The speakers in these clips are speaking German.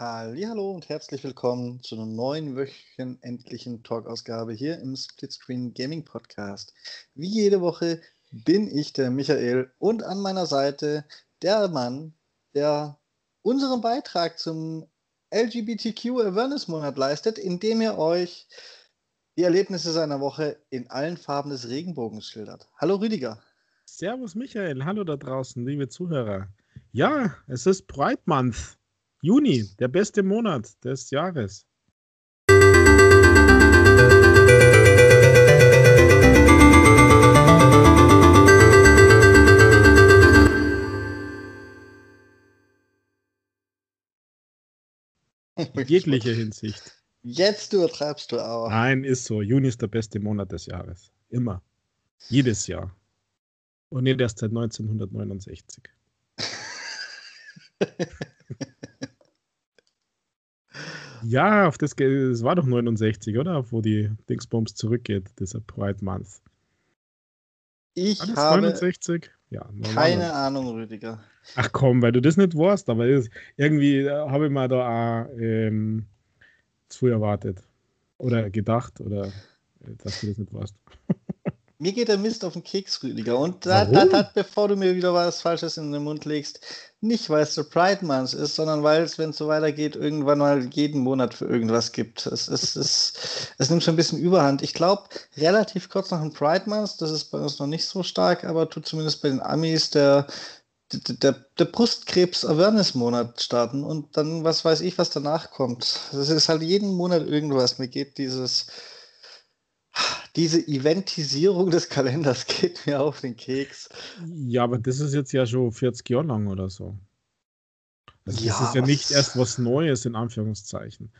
Hallo und herzlich willkommen zu einer neuen wöchentlichen Talk-Ausgabe hier im Splitscreen Gaming Podcast. Wie jede Woche bin ich der Michael und an meiner Seite der Mann, der unseren Beitrag zum LGBTQ Awareness Monat leistet, indem er euch die Erlebnisse seiner Woche in allen Farben des Regenbogens schildert. Hallo Rüdiger. Servus Michael, hallo da draußen, liebe Zuhörer. Ja, es ist Pride Month. Juni, der beste Monat des Jahres. In jeglicher Hinsicht. Jetzt übertreibst du auch. Nein, ist so. Juni ist der beste Monat des Jahres. Immer. Jedes Jahr. Und nicht erst seit 1969. ja, auf das, das war doch 69, oder? Wo die Dingsbombs zurückgeht, dieser Pride Month. Ich habe 69? Ja, keine Ahnung, Rüdiger. Ach komm, weil du das nicht weißt, aber irgendwie äh, habe ich mal da auch ähm, zu erwartet. Oder gedacht, oder äh, dass du das nicht weißt. Mir geht der Mist auf den Keks, Rüdiger. Und da, da, da, bevor du mir wieder was Falsches in den Mund legst, nicht weil es der Pride Month ist, sondern weil es, wenn es so weitergeht, irgendwann mal jeden Monat für irgendwas gibt. Es, es, es, es nimmt schon ein bisschen Überhand. Ich glaube, relativ kurz nach dem Pride Month, das ist bei uns noch nicht so stark, aber tut zumindest bei den Amis der, der, der, der Brustkrebs-Awareness-Monat starten und dann, was weiß ich, was danach kommt. Es ist halt jeden Monat irgendwas. Mir geht dieses diese Eventisierung des Kalenders geht mir auf den Keks. Ja, aber das ist jetzt ja schon 40 Jahre lang oder so. Also ja, das ist ja nicht erst was Neues in Anführungszeichen.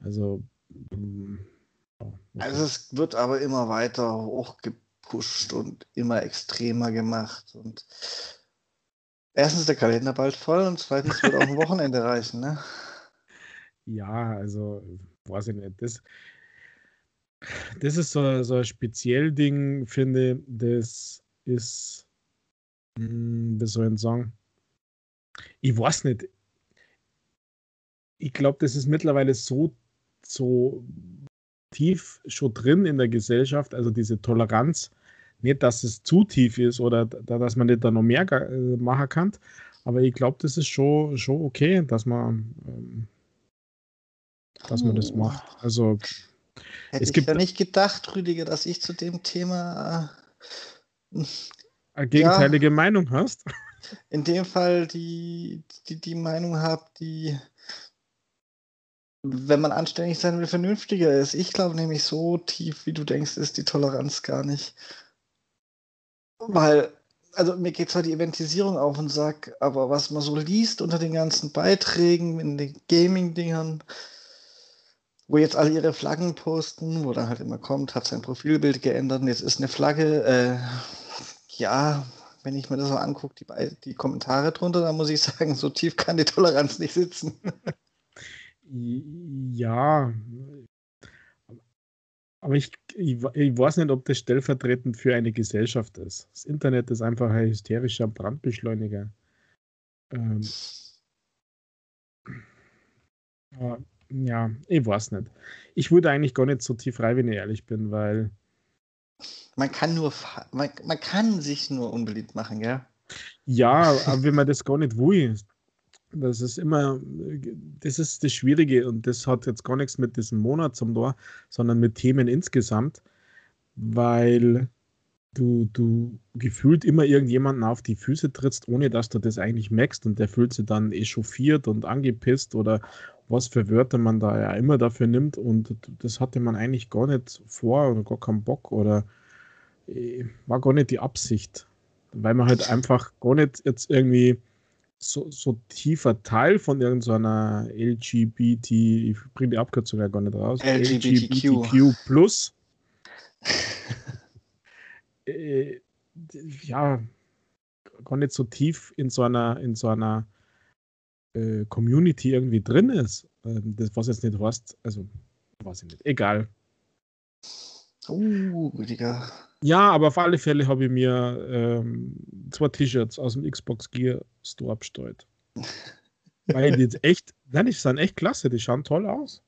Also, mm, okay. also es wird aber immer weiter hochgepusht und immer extremer gemacht. Und erstens ist der Kalender bald voll und zweitens wird auch ein Wochenende reichen, ne? Ja, also weiß ich nicht. Das, das ist so, so ein speziell Ding, finde das ist, hm, wie soll ich sagen? Ich weiß nicht. Ich glaube, das ist mittlerweile so, so tief schon drin in der Gesellschaft, also diese Toleranz, nicht, dass es zu tief ist oder dass man nicht da noch mehr äh, machen kann, aber ich glaube, das ist schon, schon okay, dass man, ähm, dass man das macht. Also Hätte es ich ja nicht gedacht, Rüdiger, dass ich zu dem Thema äh, eine gegenteilige ja, Meinung hast. In dem Fall die, die, die Meinung habe, die, wenn man anständig sein will, vernünftiger ist. Ich glaube nämlich, so tief, wie du denkst, ist die Toleranz gar nicht. Weil, also mir geht zwar die Eventisierung auf und Sack, aber was man so liest unter den ganzen Beiträgen, in den Gaming-Dingern, wo jetzt alle ihre Flaggen posten, wo dann halt immer kommt, hat sein Profilbild geändert und jetzt ist eine Flagge. Äh, ja, wenn ich mir das so angucke, die, die Kommentare drunter, dann muss ich sagen, so tief kann die Toleranz nicht sitzen. ja, aber ich, ich, ich, weiß nicht, ob das stellvertretend für eine Gesellschaft ist. Das Internet ist einfach ein hysterischer Brandbeschleuniger. Ähm, ja, ich weiß nicht. Ich würde eigentlich gar nicht so tief rein, wenn ich ehrlich bin, weil. Man kann nur, man, man kann sich nur unbeliebt machen, gell? Ja, aber wenn man das gar nicht will, das ist immer, das ist das Schwierige und das hat jetzt gar nichts mit diesem Monat zum Tor, sondern mit Themen insgesamt, weil du, du gefühlt immer irgendjemanden auf die Füße trittst, ohne dass du das eigentlich merkst und der fühlt sich dann echauffiert und angepisst oder was für Wörter man da ja immer dafür nimmt und das hatte man eigentlich gar nicht vor oder gar keinen Bock oder äh, war gar nicht die Absicht, weil man halt einfach gar nicht jetzt irgendwie so, so tiefer Teil von irgendeiner LGBT, ich bringe die Abkürzung ja gar nicht raus, LGBTQ, LGBTQ plus. Äh, ja, gar nicht so tief in so einer, in so einer äh, Community irgendwie drin ist. Ähm, das, was jetzt nicht heißt, also weiß ich nicht. Egal. Uh, Rüdiger. Ja, aber auf alle Fälle habe ich mir ähm, zwei T-Shirts aus dem Xbox Gear Store bestellt. Weil die echt, nein, die sind echt klasse, die schauen toll aus.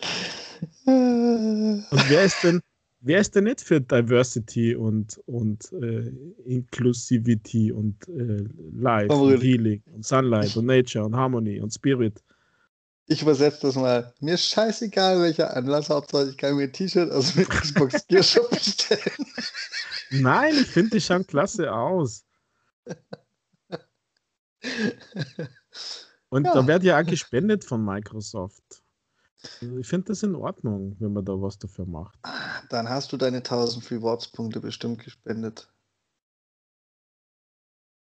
Und wer ist denn, wer ist denn nicht für Diversity und, und äh, Inclusivity und äh, Life Oh, und? Healing und Sunlight und Nature und Harmony und Spirit? Ich übersetze das mal. Mir scheißegal, welcher Anlass. Hauptsache, ich kann mir ein T-Shirt aus dem Xbox Gear Shop bestellen. Nein, ich finde, die schauen klasse aus. Und Ja. da wird ja auch gespendet von Microsoft. Also Ich finde das in Ordnung, wenn man da was dafür macht. Dann hast du deine 1000 Rewards-Punkte bestimmt gespendet.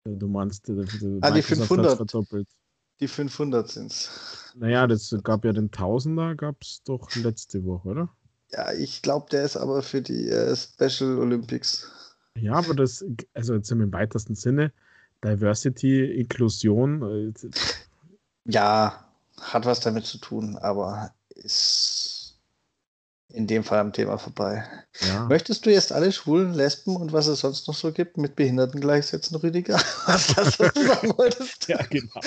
Du meinst, äh, die Ah, die Microsoft hat's 500. verdoppelt. Die 500 sind's. Naja, das gab ja den Tausender, gab es doch letzte Woche, oder? Ja, ich glaube, der ist aber für die äh, Special Olympics. Ja, aber das, also jetzt im weitesten Sinne, Diversity, Inklusion, äh, Ja, hat was damit zu tun, aber ist in dem Fall am Thema vorbei. ja. Möchtest du jetzt alle Schwulen, Lesben und was es sonst noch so gibt mit Behinderten gleichsetzen, Rüdiger? Was das was du sagen wolltest? Ja, genau.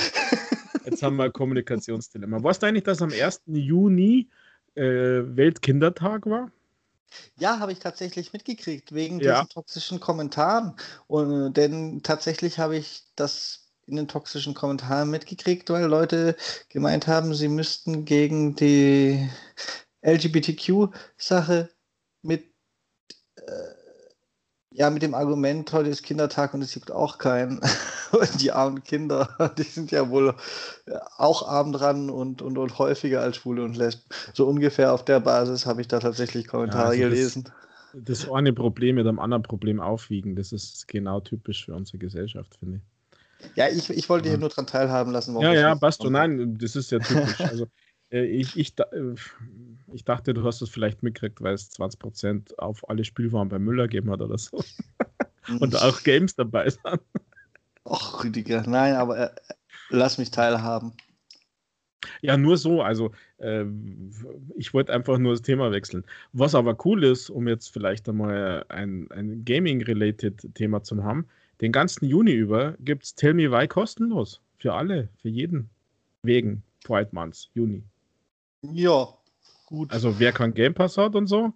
Jetzt haben wir ein Kommunikationsdilemma. Weißt du eigentlich, dass am 1. Juni äh, Weltkindertag war? Ja, habe ich tatsächlich mitgekriegt, wegen Ja. diesen toxischen Kommentaren. Und, äh, denn tatsächlich habe ich das in den toxischen Kommentaren mitgekriegt, weil Leute gemeint haben, sie müssten gegen die LGBTQ-Sache mit, äh, ja, mit dem Argument, heute ist Kindertag und es gibt auch keinen. Und die armen Kinder, die sind ja wohl auch arm dran und, und, und häufiger als Schwule und Lesben. So ungefähr auf der Basis habe ich da tatsächlich Kommentare also das- gelesen. Das eine Problem mit einem anderen Problem aufwiegen, das ist genau typisch für unsere Gesellschaft, finde ich. Ja, ich, ich wollte Ja. hier nur dran teilhaben lassen. warum Ja, ja, das passt gemacht Nein, das ist ja typisch. Also, äh, ich, ich, da- äh, ich dachte, du hast es vielleicht mitgekriegt, weil es 20% auf alle Spielwaren bei Müller gegeben hat oder so. Und auch Games dabei sind. Och, Rüdiger, nein, aber äh, lass mich teilhaben. Ja, nur so. Also, ähm, ich wollte einfach nur das Thema wechseln. Was aber cool ist, um jetzt vielleicht einmal ein, ein Gaming-related Thema zu haben, den ganzen Juni über gibt es Tell Me Why kostenlos. Für alle, für jeden. Wegen Pride Months, Juni. Ja, gut. Also, wer kein Game Pass hat und so,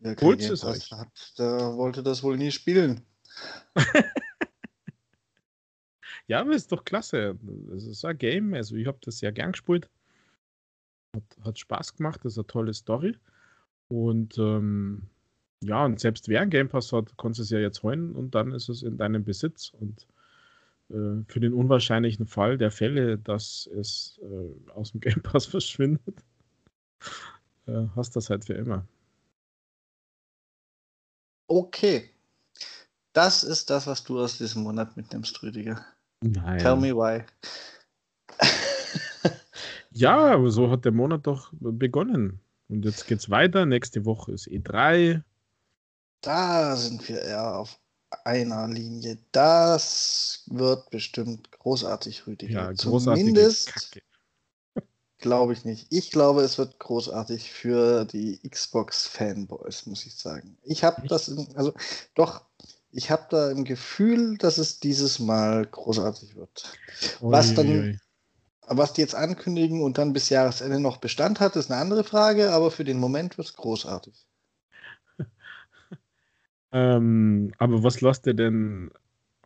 Wer kein Game Pass euch. hat, der wollte das wohl nie spielen. Ja, aber ist doch klasse. Es ist ein Game, also ich habe das sehr gern gespielt. Hat, hat Spaß gemacht, das ist eine tolle Story. Und ähm, ja, und selbst wer ein Game Pass hat, kannst du es ja jetzt holen und dann ist es in deinem Besitz. Und äh, für den unwahrscheinlichen Fall der Fälle, dass es äh, aus dem Game Pass verschwindet, äh, hast das halt für immer. Okay. Das ist das, was du aus diesem Monat mitnimmst, Rüdiger. Nein. Tell me why. Ja, aber so hat der Monat doch begonnen. Und jetzt geht's weiter. Nächste Woche ist E E3. Da sind wir eher auf einer Linie. Das wird bestimmt großartig, Rüdiger. Ja, großartige Zumindest Kacke. Glaube ich nicht. Ich glaube, es wird großartig für die Xbox-Fanboys, muss ich sagen. Ich habe das, in, also doch, ich habe da im Gefühl, dass es dieses Mal großartig wird. Was dann-. Was die jetzt ankündigen und dann bis Jahresende noch Bestand hat, ist eine andere Frage, aber für den Moment wird es großartig. Ähm, aber was lasst ihr denn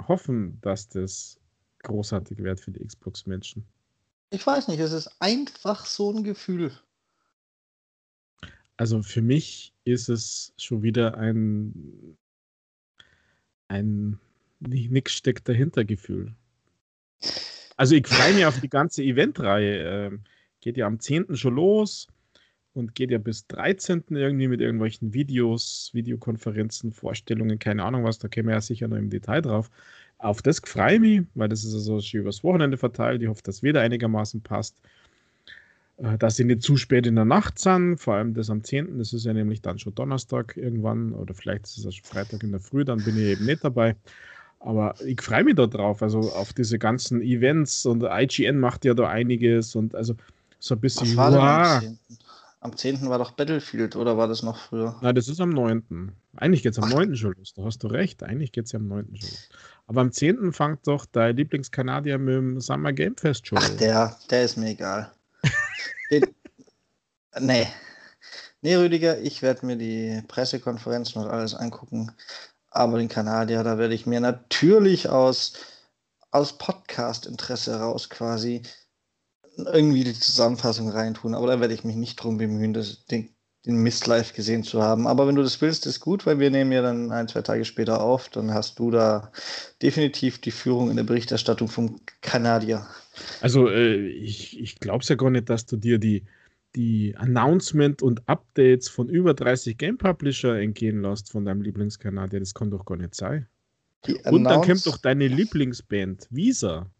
hoffen, dass das großartig wird für die Xbox-Menschen? Ich weiß nicht, es ist einfach so ein Gefühl. Also für mich ist es schon wieder ein, ein nix steckt dahinter Gefühl. Also ich freue mich auf die ganze Eventreihe. Ähm, geht ja am 10. schon los und geht ja bis 13. irgendwie mit irgendwelchen Videos, Videokonferenzen, Vorstellungen, keine Ahnung was, da kämen wir ja sicher noch im Detail drauf. Auf das freue ich mich, weil das ist also schon übers Wochenende verteilt. Ich hoffe, dass wieder einigermaßen passt. Äh, Dass sie nicht zu spät in der Nacht sind, vor allem das am 10. Das ist ja nämlich dann schon Donnerstag irgendwann oder vielleicht ist es auch schon Freitag in der Früh, dann bin ich eben nicht dabei. Aber ich freue mich da drauf, also auf diese ganzen Events und IGN macht ja da einiges und also so ein Was bisschen war denn am wow. 10.? Am 10. war doch Battlefield oder war das noch früher? Nein, das ist am 9. Eigentlich geht es am Ach. 9. schon los. Da hast du recht. Eigentlich geht es ja am 9. schon los. Aber am 10. fängt doch dein Lieblingskanadier mit dem Summer Game Fest schon. Ach, der, der ist mir egal. Den, nee. Nee, Rüdiger, ich werde mir die Pressekonferenzen und alles angucken. Aber den Kanadier, da werde ich mir natürlich aus, aus Podcast-Interesse heraus quasi irgendwie die Zusammenfassung reintun. Aber da werde ich mich nicht drum bemühen, das, den, den Mist live gesehen zu haben. Aber wenn du das willst, ist gut, weil wir nehmen ja dann ein, zwei Tage später auf. Dann hast du da definitiv die Führung in der Berichterstattung vom Kanadier. Also äh, ich, ich glaube es ja gar nicht, dass du dir die, die Announcement und Updates von über 30 Game Publisher entgehen lässt von deinem Lieblingskanadier. Das kann doch gar nicht sein. und dann kommt doch deine Lieblingsband, Visa.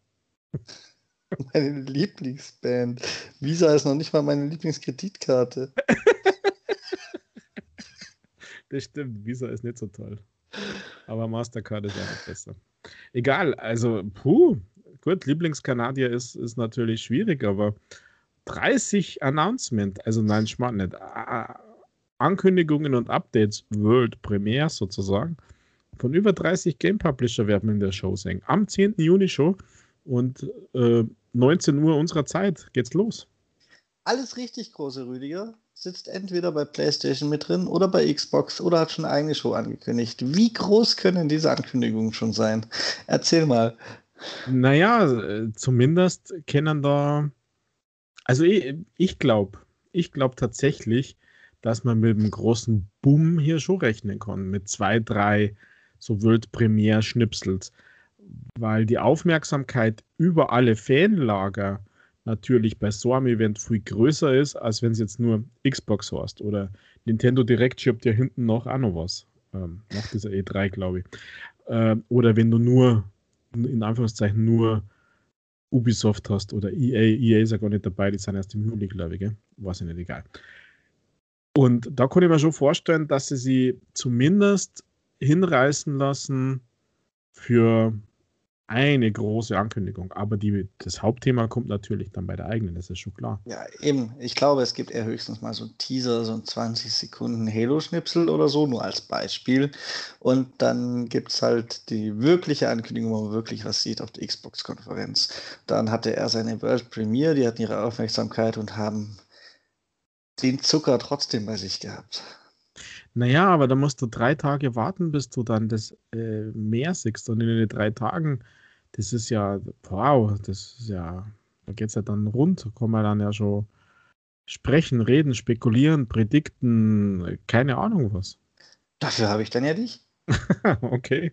Meine Lieblingsband. Visa ist noch nicht mal meine Lieblingskreditkarte. das stimmt, Visa ist nicht so toll. Aber Mastercard ist einfach besser. Egal, also, puh, gut, Lieblingskanadier ist, ist natürlich schwierig, aber 30 Announcement, also nein, schmarrn nicht. Ankündigungen und Updates, World Premiere sozusagen, von über 30 Game Publisher werden in der Show sehen. Am 10. Juni Show und äh, 19 Uhr unserer Zeit geht's los. Alles richtig, große Rüdiger. Sitzt entweder bei PlayStation mit drin oder bei Xbox oder hat schon eine eigene Show angekündigt. Wie groß können diese Ankündigungen schon sein? Erzähl mal. Naja, zumindest kennen da. Also ich, glaube, ich glaube tatsächlich, dass man mit einem großen Boom hier schon rechnen kann. Mit zwei, drei so World Premiere Schnipsels weil die Aufmerksamkeit über alle Fanlager natürlich bei so einem Event viel größer ist, als wenn es jetzt nur Xbox hast. Oder Nintendo Direct schiebt ja hinten noch auch noch was. Ähm, nach dieser E3, glaube ich. Äh, oder wenn du nur, in Anführungszeichen, nur Ubisoft hast oder EA. EA ist ja gar nicht dabei, die sind erst im Juli, glaube ich. Gell? Weiß ich nicht, egal. Und da kann ich mir schon vorstellen, dass sie sie zumindest hinreißen lassen für eine große Ankündigung. Aber die, das Hauptthema kommt natürlich dann bei der eigenen, das ist schon klar. Ja, eben. Ich glaube, es gibt eher höchstens mal so ein Teaser, so ein 20 Sekunden Halo-Schnipsel oder so, nur als Beispiel. Und dann gibt es halt die wirkliche Ankündigung, wo man wirklich was sieht auf der Xbox-Konferenz. Dann hatte er seine World Premiere, die hatten ihre Aufmerksamkeit und haben den Zucker trotzdem bei sich gehabt. Naja, aber da musst du drei Tage warten, bis du dann das äh, Meer siehst. Und in den drei Tagen das ist ja, wow, das ist ja, da geht es ja dann rund, kann man dann ja schon sprechen, reden, spekulieren, predikten, keine Ahnung was. Dafür habe ich dann ja dich. okay.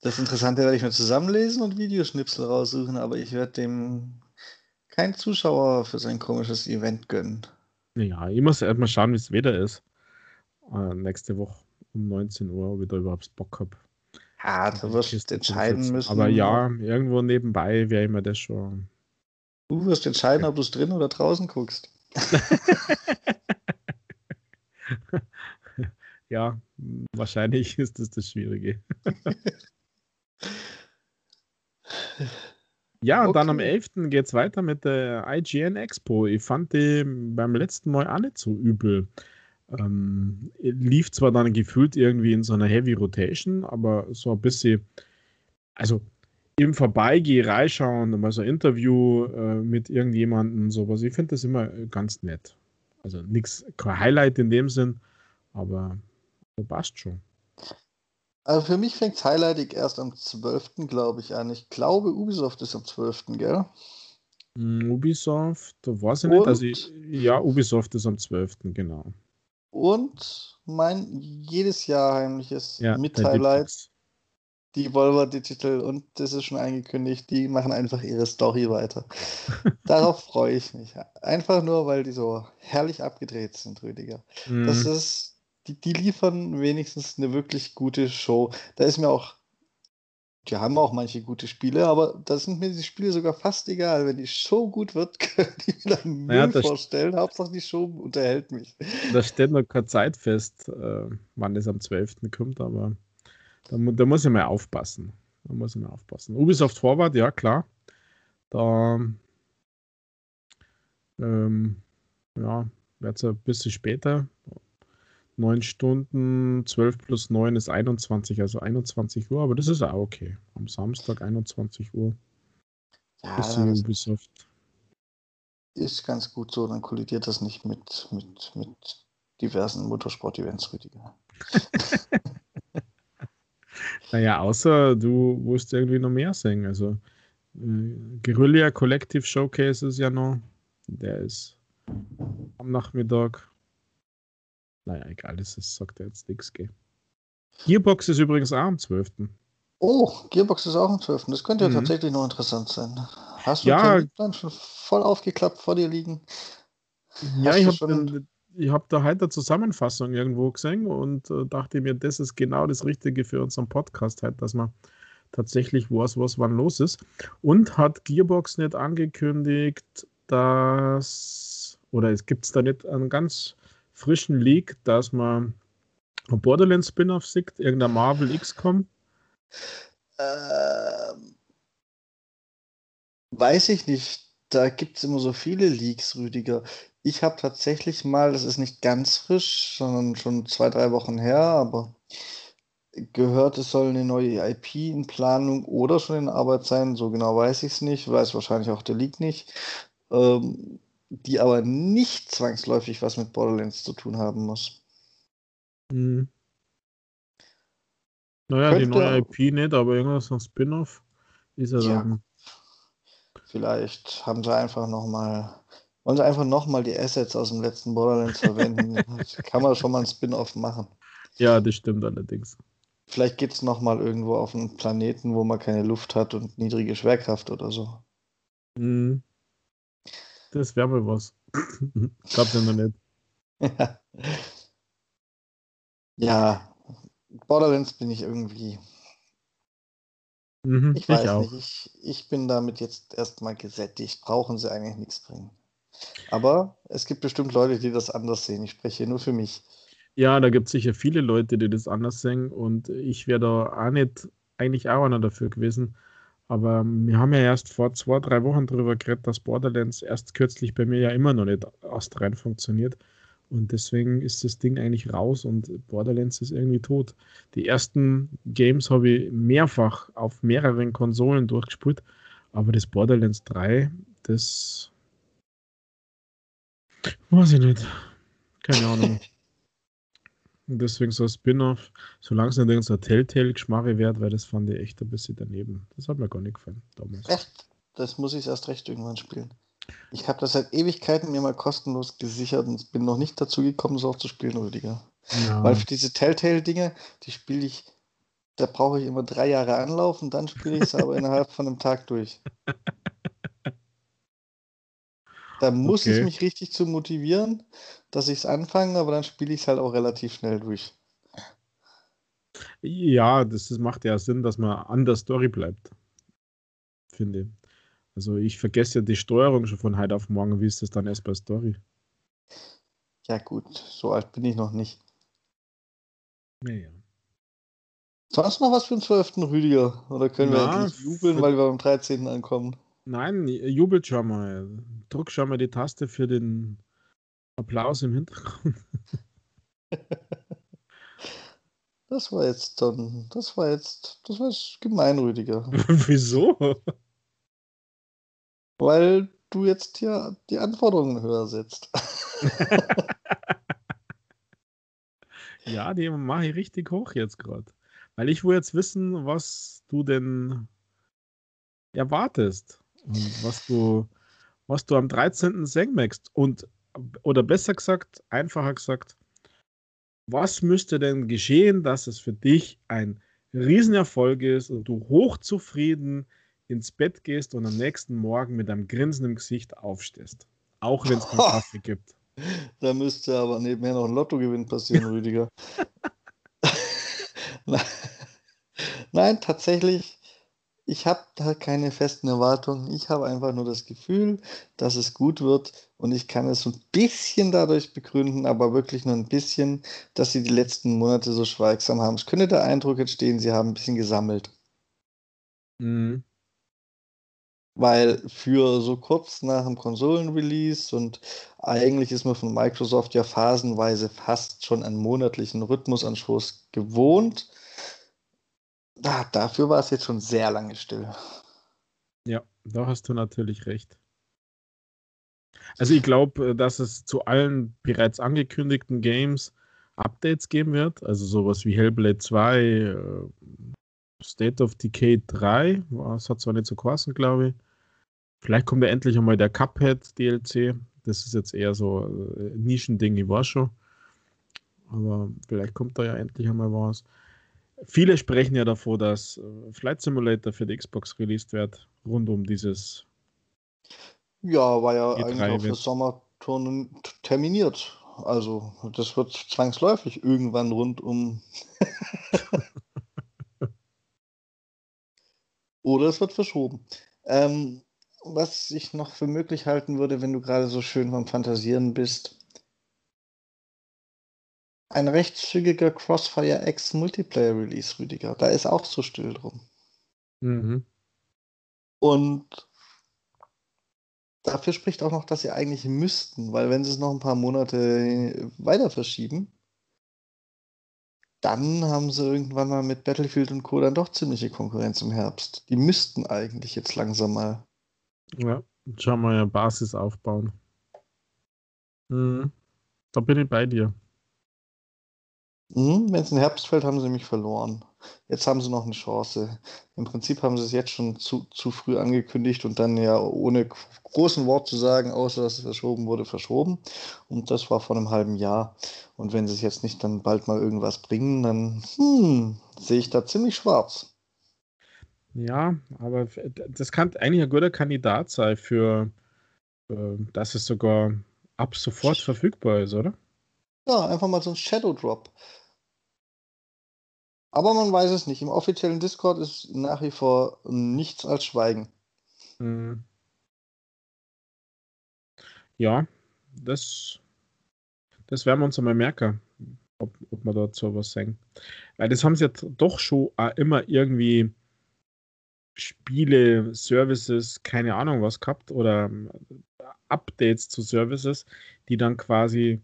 Das Interessante werde ich mir zusammenlesen und Videoschnipsel raussuchen, aber ich werde dem keinen Zuschauer für sein komisches Event gönnen. Ja, ich muss erstmal schauen, wie es Wetter ist. Äh, nächste Woche um 19 Uhr, ob ich da überhaupt Bock habe. Ja, da wirst du entscheiden müssen. Aber ja, irgendwo nebenbei wäre immer das schon. Du wirst entscheiden, ob du es drin oder draußen guckst. ja, wahrscheinlich ist das das Schwierige. ja, und okay. dann am 11. geht es weiter mit der IGN Expo. Ich fand die beim letzten Mal auch nicht so übel. Ähm, lief zwar dann gefühlt irgendwie in so einer Heavy Rotation, aber so ein bisschen, also im Vorbeigehen reinschauen, mal so ein Interview äh, mit irgendjemandem, sowas. Ich finde das immer ganz nett. Also nichts, kein Highlight in dem Sinn, aber passt schon. Also für mich fängt Highlight erst am 12. glaube ich an. Ich glaube, Ubisoft ist am 12. gell? Mm, Ubisoft, da weiß ich nicht. Also ich, ja, Ubisoft ist am 12. genau. Und mein jedes Jahr heimliches ja, Mit-Highlight, die Volvo Digital, und das ist schon angekündigt, die machen einfach ihre Story weiter. Darauf freue ich mich. Einfach nur, weil die so herrlich abgedreht sind, Rüdiger. Mm. Das ist, die, die liefern wenigstens eine wirklich gute Show. Da ist mir auch die haben auch manche gute Spiele, aber da sind mir die Spiele sogar fast egal. Wenn die Show gut wird, können die mir dann Müll naja, vorstellen. Hauptsache die Show unterhält mich. Da steht noch keine Zeit fest, äh, wann es am 12. kommt, aber da, da, muss ich mal aufpassen. Da muss ich mal aufpassen. Ubisoft Forward, ja klar. Da ähm, ja, wird es ein bisschen später. 9 Stunden, 12 plus 9 ist 21, also 21 Uhr, aber das ist auch okay. Am Samstag 21 Uhr. Ja, Ubisoft. Ist ganz gut so, dann kollidiert das nicht mit, mit, mit diversen Motorsport-Events, Rüdiger. naja, außer du musst irgendwie noch mehr singen. Also äh, Guerilla Collective Showcase ist ja noch, der ist am Nachmittag. Naja, egal, das ist, sagt er jetzt nichts. Gearbox ist übrigens auch am 12. Oh, Gearbox ist auch am 12. Das könnte ja mhm. tatsächlich noch interessant sein. Hast du ja, dann schon voll aufgeklappt vor dir liegen? Ja, Hast ich habe schon... hab da heute eine Zusammenfassung irgendwo gesehen und äh, dachte mir, das ist genau das Richtige für unseren Podcast heute, dass man tatsächlich weiß, was wann los ist. Und hat Gearbox nicht angekündigt, dass, oder es gibt es da nicht einen ganz frischen Leak, dass man ein Borderlands Spin-off sieht, irgendein Marvel XCOM? Ähm, weiß ich nicht. Da gibt es immer so viele Leaks, Rüdiger. Ich habe tatsächlich mal, das ist nicht ganz frisch, sondern schon zwei, drei Wochen her, aber gehört, es soll eine neue IP in Planung oder schon in Arbeit sein. So genau weiß ich es nicht, weiß wahrscheinlich auch der Leak nicht. Ähm, die aber nicht zwangsläufig was mit Borderlands zu tun haben muss. Hm. Naja, Könnte, die neue IP nicht, aber irgendwas von Spin-off ist er ja. dann. Vielleicht haben sie einfach nochmal, wollen sie einfach nochmal die Assets aus dem letzten Borderlands verwenden. kann man schon mal ein Spin-off machen. Ja, das stimmt allerdings. Vielleicht geht es nochmal irgendwo auf einen Planeten, wo man keine Luft hat und niedrige Schwerkraft oder so. Mhm. Das wäre mal was. Gab's ja noch nicht. Ja. ja, Borderlands bin ich irgendwie. Mhm, ich weiß ich nicht, ich, ich bin damit jetzt erstmal gesättigt. Brauchen sie eigentlich nichts bringen. Aber es gibt bestimmt Leute, die das anders sehen. Ich spreche nur für mich. Ja, da gibt es sicher viele Leute, die das anders sehen und ich wäre da auch nicht eigentlich auch einer dafür gewesen. Aber wir haben ja erst vor zwei, drei Wochen darüber geredet, dass Borderlands erst kürzlich bei mir ja immer noch nicht astrein funktioniert. Und deswegen ist das Ding eigentlich raus und Borderlands ist irgendwie tot. Die ersten Games habe ich mehrfach auf mehreren Konsolen durchgespielt, aber das Borderlands 3, das weiß ich nicht. Keine Ahnung. Und deswegen so ein Spin-off, solange es nicht irgendein Telltale-Geschmarre wird, weil das fand ich echt ein bisschen daneben. Das hat mir gar nicht gefallen damals. Echt? Das muss ich erst recht irgendwann spielen. Ich habe das seit Ewigkeiten mir mal kostenlos gesichert und bin noch nicht dazu gekommen, so auch zu spielen, Rüdiger. Ja. Weil für diese Telltale-Dinge, die spiele ich, da brauche ich immer drei Jahre Anlauf und dann spiele ich es aber innerhalb von einem Tag durch. Da muss okay. ich mich richtig zu motivieren, dass ich es anfange, aber dann spiele ich es halt auch relativ schnell durch. Ja, das, das macht ja Sinn, dass man an der Story bleibt. Finde. Also ich vergesse ja die Steuerung schon von heute auf morgen. Wie ist das dann erst bei Story? Ja gut, so alt bin ich noch nicht. Naja. Sonst noch was für den 12. Rüdiger? Oder können Na, wir endlich jubeln, weil wir am 13. ankommen? Nein, jubelt schon mal. Druck schon mal die Taste für den Applaus im Hintergrund. Das war jetzt dann, das war jetzt, das war jetzt gemeinrüdiger. Wieso? Weil du jetzt ja die Anforderungen höher setzt. ja, die mache ich richtig hoch jetzt gerade. Weil ich will jetzt wissen, was du denn erwartest und was du, was du am 13. singen möchtest. Und oder besser gesagt, einfacher gesagt, was müsste denn geschehen, dass es für dich ein Riesenerfolg ist und du hochzufrieden ins Bett gehst und am nächsten Morgen mit einem Grinsen im Gesicht aufstehst? Auch wenn es keinen Kaffee gibt. Da müsste aber nebenher noch ein Lottogewinn passieren, Rüdiger. Nein, tatsächlich ich habe da keine festen Erwartungen. Ich habe einfach nur das Gefühl, dass es gut wird und ich kann es so ein bisschen dadurch begründen, aber wirklich nur ein bisschen, dass sie die letzten Monate so schweigsam haben. Es könnte der Eindruck entstehen, sie haben ein bisschen gesammelt. Mhm. Weil für so kurz nach dem Konsolenrelease und eigentlich ist man von Microsoft ja phasenweise fast schon einen monatlichen Rhythmusanstoß gewohnt. Da, dafür war es jetzt schon sehr lange still. Ja, da hast du natürlich recht. Also ich glaube, dass es zu allen bereits angekündigten Games Updates geben wird. Also sowas wie Hellblade 2, äh, State of Decay 3, das hat zwar nicht so geheißen, glaube ich. Vielleicht kommt ja endlich einmal der Cuphead DLC. Das ist jetzt eher so ein äh, Nischending, ich war schon. Aber vielleicht kommt da ja endlich einmal was. Viele sprechen ja davor, dass äh, Flight Simulator für die Xbox released wird, rund um dieses. Ja, war ja E3 eigentlich auch für Sommer terminiert. Also, das wird zwangsläufig irgendwann rund um. Oder es wird verschoben. Ähm, was ich noch für möglich halten würde, wenn du gerade so schön beim Fantasieren bist. Ein recht zügiger Crossfire X Multiplayer Release, Rüdiger. Da ist auch so still drum. Mhm. Und dafür spricht auch noch, dass sie eigentlich müssten, weil wenn sie es noch ein paar Monate weiter verschieben, dann haben sie irgendwann mal mit Battlefield und Co. dann doch ziemliche Konkurrenz im Herbst. Die müssten eigentlich jetzt langsam mal ja, schauen wir ja Basis aufbauen. Mhm. Da bin ich bei dir. Mhm, Wenn es in Herbst fällt, haben sie mich verloren. Jetzt haben sie noch eine Chance. Im Prinzip haben sie es jetzt schon zu, zu früh angekündigt und dann ja ohne großen Wort zu sagen, außer dass es verschoben wurde, verschoben. Und das war vor einem halben Jahr. Und wenn sie es jetzt nicht dann bald mal irgendwas bringen, dann hm, sehe ich da ziemlich schwarz. Ja, aber das kann eigentlich ein guter Kandidat sein für, äh, dass es sogar ab sofort verfügbar ist, oder? Ja, einfach mal so ein Shadow Drop. Aber man weiß es nicht. Im offiziellen Discord ist nach wie vor nichts als Schweigen. Mhm. Ja, das, das werden wir uns einmal merken, ob, ob wir dazu was sagen. Weil das haben sie ja doch schon immer irgendwie Spiele, Services, keine Ahnung was gehabt oder ähm, Updates zu Services, die dann quasi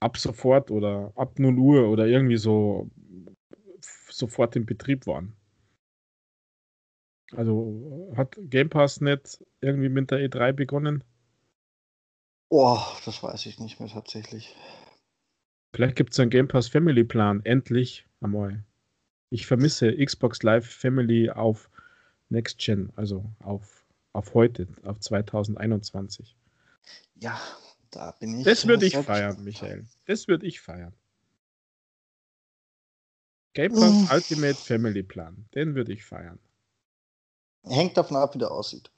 ab sofort oder ab 0 Uhr oder irgendwie so sofort in Betrieb waren. Also hat Game Pass nicht irgendwie mit der E3 begonnen? Oh, das weiß ich nicht mehr tatsächlich. Vielleicht gibt es einen Game Pass Family Plan, endlich einmal. Ich vermisse Xbox Live Family auf Next Gen, also auf, auf heute, auf 2021. Ja, da bin ich. Das würde ich feiern, Michael. Das würde ich feiern. Game Pass. Ultimate Family Plan, den würde ich feiern. Hängt davon ab, wie der aussieht.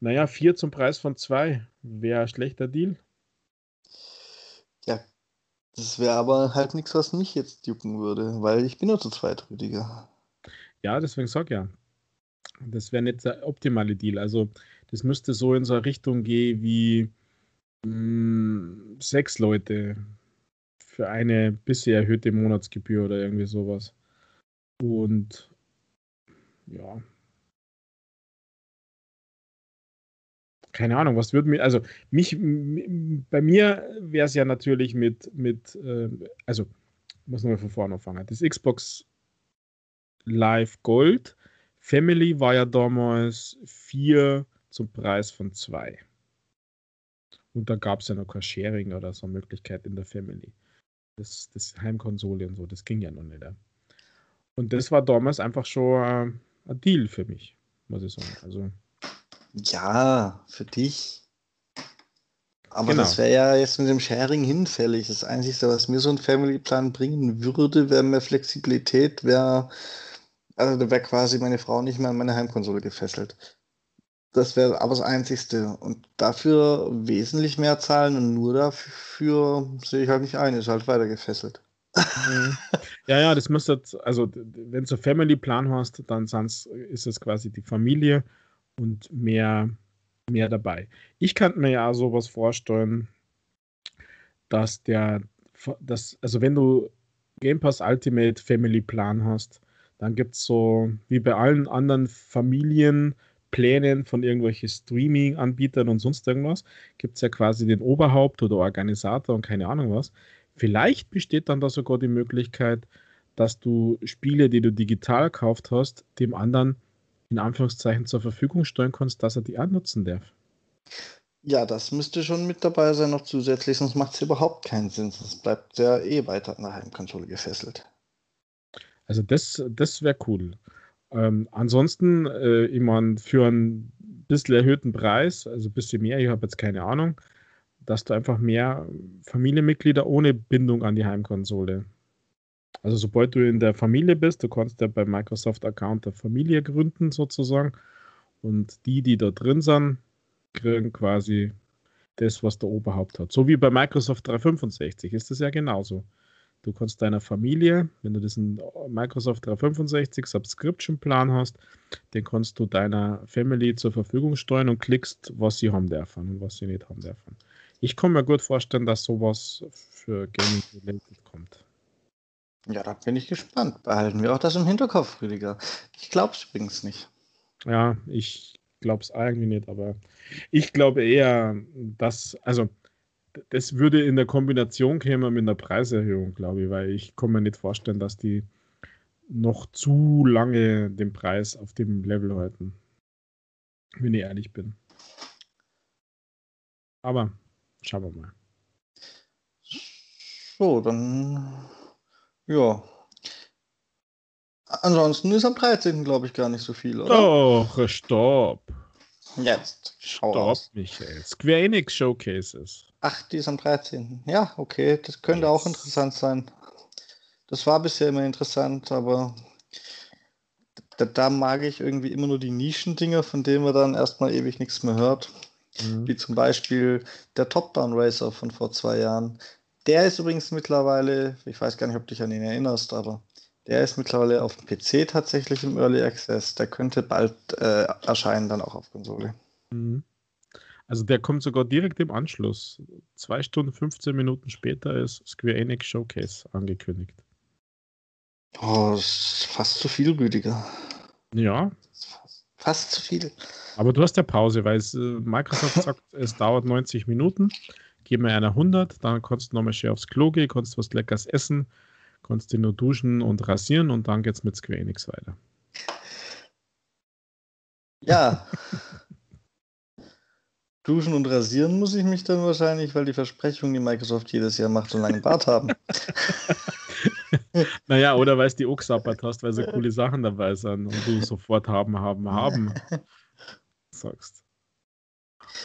Naja, vier zum Preis von zwei wäre ein schlechter Deal. Ja, das wäre aber halt nichts, was mich jetzt jucken würde, weil ich bin nur zu zweit, Rüdiger. Ja, deswegen sag ja, das wäre nicht der optimale Deal. Also das müsste so in so eine Richtung gehen wie mh, hm, sechs Leute für eine bisher erhöhte Monatsgebühr oder irgendwie sowas. Und ja. Keine Ahnung, was würde mir, also mich, bei mir wäre es ja natürlich mit, mit äh, also, muss nochmal von vorne anfangen. Das Xbox Live Gold Family war ja damals vier zum Preis von zwei. Und da gab es ja noch kein Sharing oder so eine Möglichkeit in der Family. Das, das Heimkonsole und so, das ging ja noch nicht. Und das war damals einfach schon ein, ein Deal für mich, muss ich sagen. Also, ja, für dich. Aber genau. das wäre ja jetzt mit dem Sharing hinfällig. Das Einzige, was mir so ein Family-Plan bringen würde, wäre mehr Flexibilität, wäre also da wäre quasi meine Frau nicht mehr an meine Heimkonsole gefesselt. Das wäre aber das Einzigste. Und dafür wesentlich mehr zahlen und nur dafür sehe ich halt nicht ein, ist halt weiter gefesselt. Mhm. ja, ja, das müsste, also wenn du Family-Plan hast, dann ist es quasi die Familie und mehr, mehr dabei. Ich kann mir ja sowas vorstellen, dass der, dass, also wenn du Game Pass Ultimate Family Plan hast, dann gibt es so, wie bei allen anderen Familien, Plänen von irgendwelchen Streaming-Anbietern und sonst irgendwas. Gibt es ja quasi den Oberhaupt oder Organisator und keine Ahnung was. Vielleicht besteht dann da sogar die Möglichkeit, dass du Spiele, die du digital gekauft hast, dem anderen in Anführungszeichen zur Verfügung stellen kannst, dass er die auch nutzen darf. Ja, das müsste schon mit dabei sein, noch zusätzlich, sonst macht es überhaupt keinen Sinn. Sonst bleibt der eh weiter an der Heimkonsole gefesselt. Also das, das wäre cool. Ähm, ansonsten, äh, ich meine, für einen bisschen erhöhten Preis, also ein bisschen mehr, ich habe jetzt keine Ahnung, dass du einfach mehr Familienmitglieder ohne Bindung an die Heimkonsole. Also sobald du in der Familie bist, du kannst ja beim Microsoft-Account der Familie gründen sozusagen. Und die, die da drin sind, kriegen quasi das, was der Oberhaupt hat. So wie bei Microsoft 365 ist das ja genauso. Du kannst deiner Familie, wenn du diesen Microsoft 365 Subscription-Plan hast, den kannst du deiner Family zur Verfügung steuern und klickst, was sie haben dürfen und was sie nicht haben dürfen. Ich kann mir gut vorstellen, dass sowas für Gaming Related kommt. Ja, da bin ich gespannt. Behalten wir auch das im Hinterkopf, Rüdiger. Ich glaube es übrigens nicht. Ja, ich glaube es eigentlich nicht, aber ich glaube eher, dass, also das würde in der Kombination kämen mit einer Preiserhöhung, glaube ich, weil ich kann mir nicht vorstellen, dass die noch zu lange den Preis auf dem Level halten. Wenn ich ehrlich bin. Aber schauen wir mal. So, dann ja. Ansonsten ist am 13. glaube ich gar nicht so viel, oder? Doch, stopp. Jetzt, schau Stopp, aus. Michael. Square Enix Showcases. Ach, die ist am 13. Ja, okay, das könnte yes. auch interessant sein. Das war bisher immer interessant, aber da, da, mag ich irgendwie immer nur die Nischendinger, von denen man dann erstmal ewig nichts mehr hört. Mhm. Wie zum Beispiel der Top-Down Racer von vor zwei Jahren. Der ist übrigens mittlerweile, ich weiß gar nicht, ob du dich an ihn erinnerst, aber der ist mittlerweile auf dem PC tatsächlich im Early Access. Der könnte bald äh, erscheinen, dann auch auf Konsole. Mhm. Also der kommt sogar direkt im Anschluss. Zwei Stunden, 15 Minuten später ist Square Enix Showcase angekündigt. Oh, das ist fast zu viel, Rüdiger. Ja. Fast, fast, zu viel. Aber du hast ja Pause, weil es, äh, Microsoft sagt, es dauert 90 Minuten. Gib mir einer 100, dann kannst du nochmal schön aufs Klo gehen, kannst was Leckeres essen, kannst du nur duschen und rasieren und dann geht's mit Square Enix weiter. Ja. Duschen und rasieren muss ich mich dann wahrscheinlich, weil die Versprechungen, die Microsoft jedes Jahr macht, einen langen Bart haben. naja, oder weil es die Ochsappert hast, weil so coole Sachen dabei sind und du sofort haben, haben, haben sagst.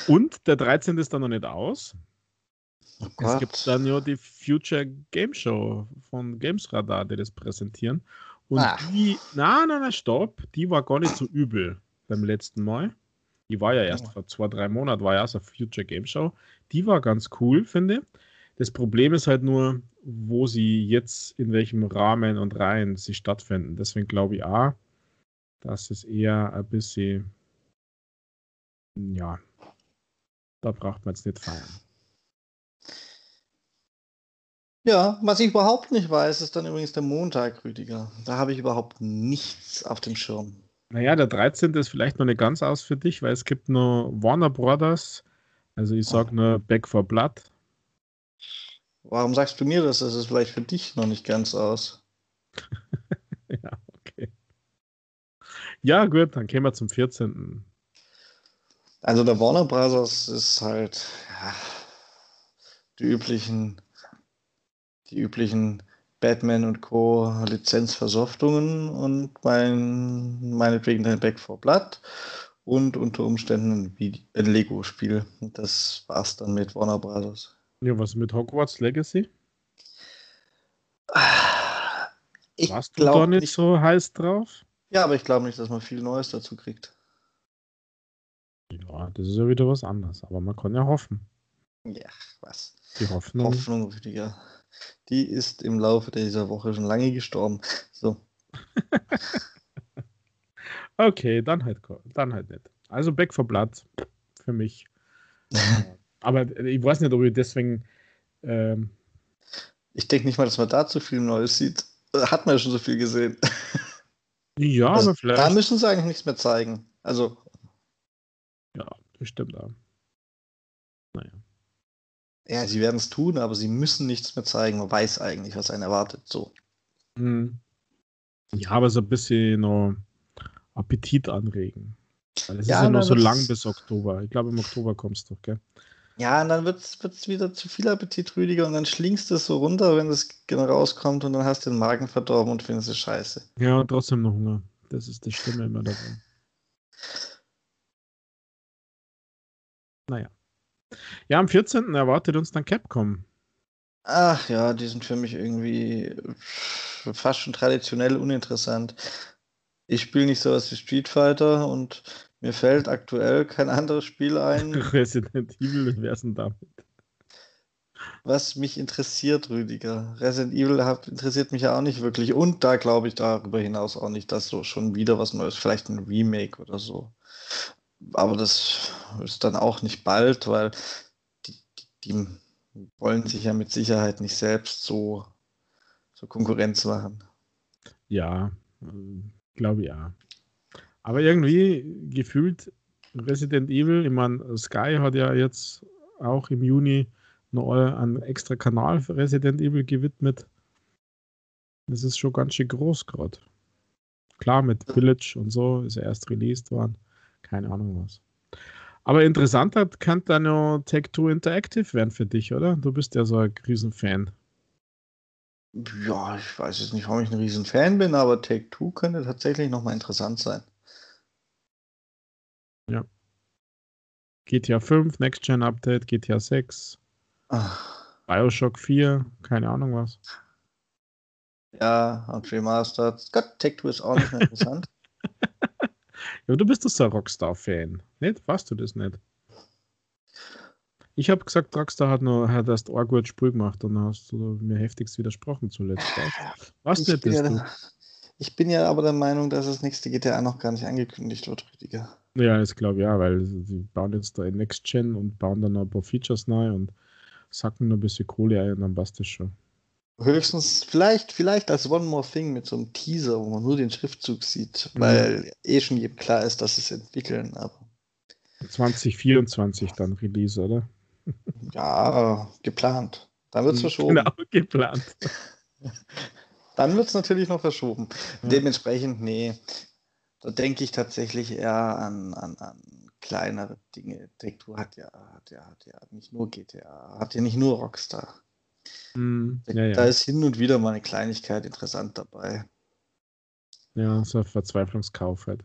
Und der 13. ist dann noch nicht aus. Oh es gibt dann ja die Future Game Show von Games Radar, die das präsentieren. Und Ach. die, na, na, na, stopp, die war gar nicht so übel beim letzten Mal. Die war ja erst vor zwei, drei Monaten, war ja so Future Game Show. Die war ganz cool, finde ich. Das Problem ist halt nur, wo sie jetzt, in welchem Rahmen und Reihen sie stattfinden. Deswegen glaube ich auch, dass es eher ein bisschen, ja, da braucht man jetzt nicht feiern. Ja, was ich überhaupt nicht weiß, ist dann übrigens der Montag, Rüdiger. Da habe ich überhaupt nichts auf dem Schirm. Naja, der 13. ist vielleicht noch nicht ganz aus für dich, weil es gibt nur Warner Brothers. Also ich sage oh. nur Back for Blood. Warum sagst du mir das? Das ist vielleicht für dich noch nicht ganz aus. ja, okay. Ja, gut, dann gehen wir zum 14. Also der Warner Brothers ist halt ja, die üblichen die üblichen Batman und Co. Lizenzversoftungen und mein, meinetwegen ein Back for Blood und unter Umständen ein Lego-Spiel. Das war's dann mit Warner Bros. Ja, was mit Hogwarts Legacy? Ich Warst du da nicht, nicht so heiß drauf? Ja, aber ich glaube nicht, dass man viel Neues dazu kriegt. Ja, das ist ja wieder was anderes, aber man kann ja hoffen. Ja, was? Die Hoffnung. Hoffnung, Rüdiger die ist im Laufe dieser Woche schon lange gestorben. So. okay, dann halt, dann halt nicht. Also Back for Blood für mich. Aber ich weiß nicht, ob ich deswegen. Ähm, ich denke nicht mal, dass man da zu viel Neues sieht. Hat man ja schon so viel gesehen. Ja, also, aber vielleicht. Da müssen sie eigentlich nichts mehr zeigen. Also Ja, bestimmt auch. Naja. Ja, sie werden es tun, aber sie müssen nichts mehr zeigen. Man weiß eigentlich, was einen erwartet. So. Mhm. Ja, aber so ein bisschen noch Appetit anregen. Weil es ja, ist ja noch so lang bis Oktober. Ich glaube, im Oktober kommst du, gell? Ja, und dann wird es wieder zu viel Appetit, Rüdiger, und dann schlingst du es so runter, wenn es genau rauskommt, und dann hast du den Magen verdorben und findest es scheiße. Ja, und trotzdem noch Hunger. Das ist das Stimme immer dabei. Naja. Ja, am 14. erwartet uns dann Capcom. Ach ja, die sind für mich irgendwie fast schon traditionell uninteressant. Ich spiele nicht sowas wie Street Fighter und mir fällt aktuell kein anderes Spiel ein. Resident Evil, wer ist denn damit? Was mich interessiert, Rüdiger. Resident Evil hat, interessiert mich ja auch nicht wirklich. Und da glaube ich darüber hinaus auch nicht, dass so schon wieder was Neues, vielleicht ein Remake oder so. Aber das ist dann auch nicht bald, weil die, die, die wollen sich ja mit Sicherheit nicht selbst so, so Konkurrenz machen. Ja, glaube ja. Aber irgendwie gefühlt Resident Evil, ich meine, Sky hat ja jetzt auch im Juni noch einen extra Kanal für Resident Evil gewidmet. Das ist schon ganz schön groß gerade. Klar, mit Village und so ist er erst released worden. Keine Ahnung was. Aber interessanter kann dann ja Tech2 Interactive werden für dich, oder? Du bist ja so ein Riesenfan. Ja, ich weiß jetzt nicht, warum ich ein Riesenfan bin, aber Take-Two könnte tatsächlich nochmal interessant sein. Ja. GTA 5, Next Gen Update, GTA 6, Ach. Bioshock 4, keine Ahnung was. Ja, und Remastered. Gott, Take-Two ist auch nicht mehr interessant. Ja, du bist doch so ein Rockstar-Fan. Nicht? Warst du das nicht? Ich habe gesagt, Rockstar hat noch hat erst ein gut Spiel gemacht und dann hast du mir heftigst widersprochen zuletzt. Was ich nicht ja, du? Ich bin ja aber der Meinung, dass das nächste GTA noch gar nicht angekündigt wird, Rüdiger. Ja, ich glaube ja, weil sie bauen jetzt da in Next Gen und bauen dann noch ein paar Features neu und sacken nur ein bisschen Kohle ein und dann passt das schon. Höchstens, vielleicht, vielleicht als One More Thing mit so einem Teaser, wo man nur den Schriftzug sieht, mhm. weil eh schon jedem klar ist, dass es entwickeln, aber. 2024 dann Release, oder? Ja, geplant. Dann wird es verschoben. Genau, geplant. Dann wird es natürlich noch verschoben. Ja. Dementsprechend, nee. Da denke ich tatsächlich eher an, an, an kleinere Dinge. Take-Two hat ja, hat ja, hat ja nicht nur GTA, hat ja nicht nur Rockstar. Mm, ja, ja. Da ist hin und wieder mal eine Kleinigkeit interessant dabei. Ja, so ein Verzweiflungskauf halt.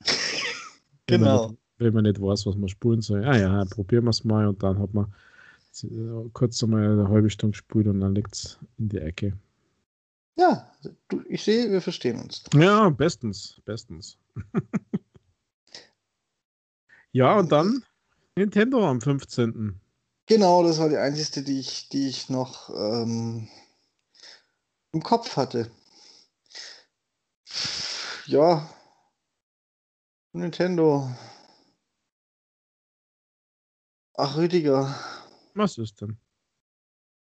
genau wenn man nicht weiß, was man spulen soll. Ah ja, probieren wir es mal und dann hat man kurz einmal eine halbe Stunde gespult und dann liegt es in die Ecke. Ja, du, ich sehe, wir verstehen uns. Ja, bestens, bestens. ja, und dann Nintendo am 15. Genau, das war die einzige, die ich, die ich noch ähm, im Kopf hatte. Ja, Nintendo Ach, Rüdiger. Was ist denn?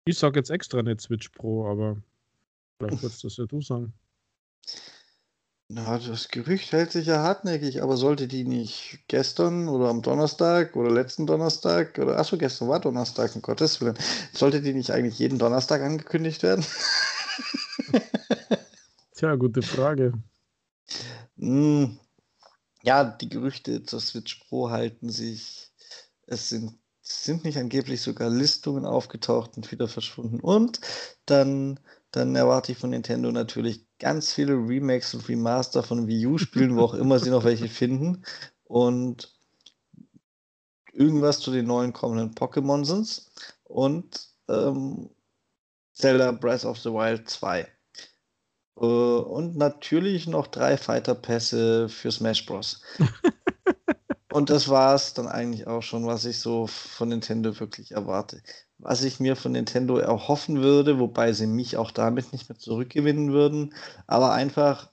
Ich sag jetzt extra nicht Switch Pro, aber vielleicht würdest du das ja du sagen. Na, das Gerücht hält sich ja hartnäckig, aber sollte die nicht gestern oder am Donnerstag oder letzten Donnerstag oder achso, gestern war Donnerstag, um Gottes Willen, sollte die nicht eigentlich jeden Donnerstag angekündigt werden? Tja, gute Frage. Hm, ja, die Gerüchte zur Switch Pro halten sich. Es sind sind nicht angeblich sogar Listungen aufgetaucht und wieder verschwunden. Und dann, dann erwarte ich von Nintendo natürlich ganz viele Remakes und Remaster von Wii U-Spielen, wo auch immer sie noch welche finden. Und irgendwas zu den neuen kommenden Pokémon sind. Und ähm, Zelda Breath of the Wild 2. Äh, und natürlich noch drei Fighter-Pässe für Smash Bros. Und das war es dann eigentlich auch schon, was ich so von Nintendo wirklich erwarte. Was ich mir von Nintendo erhoffen würde, wobei sie mich auch damit nicht mehr zurückgewinnen würden, aber einfach,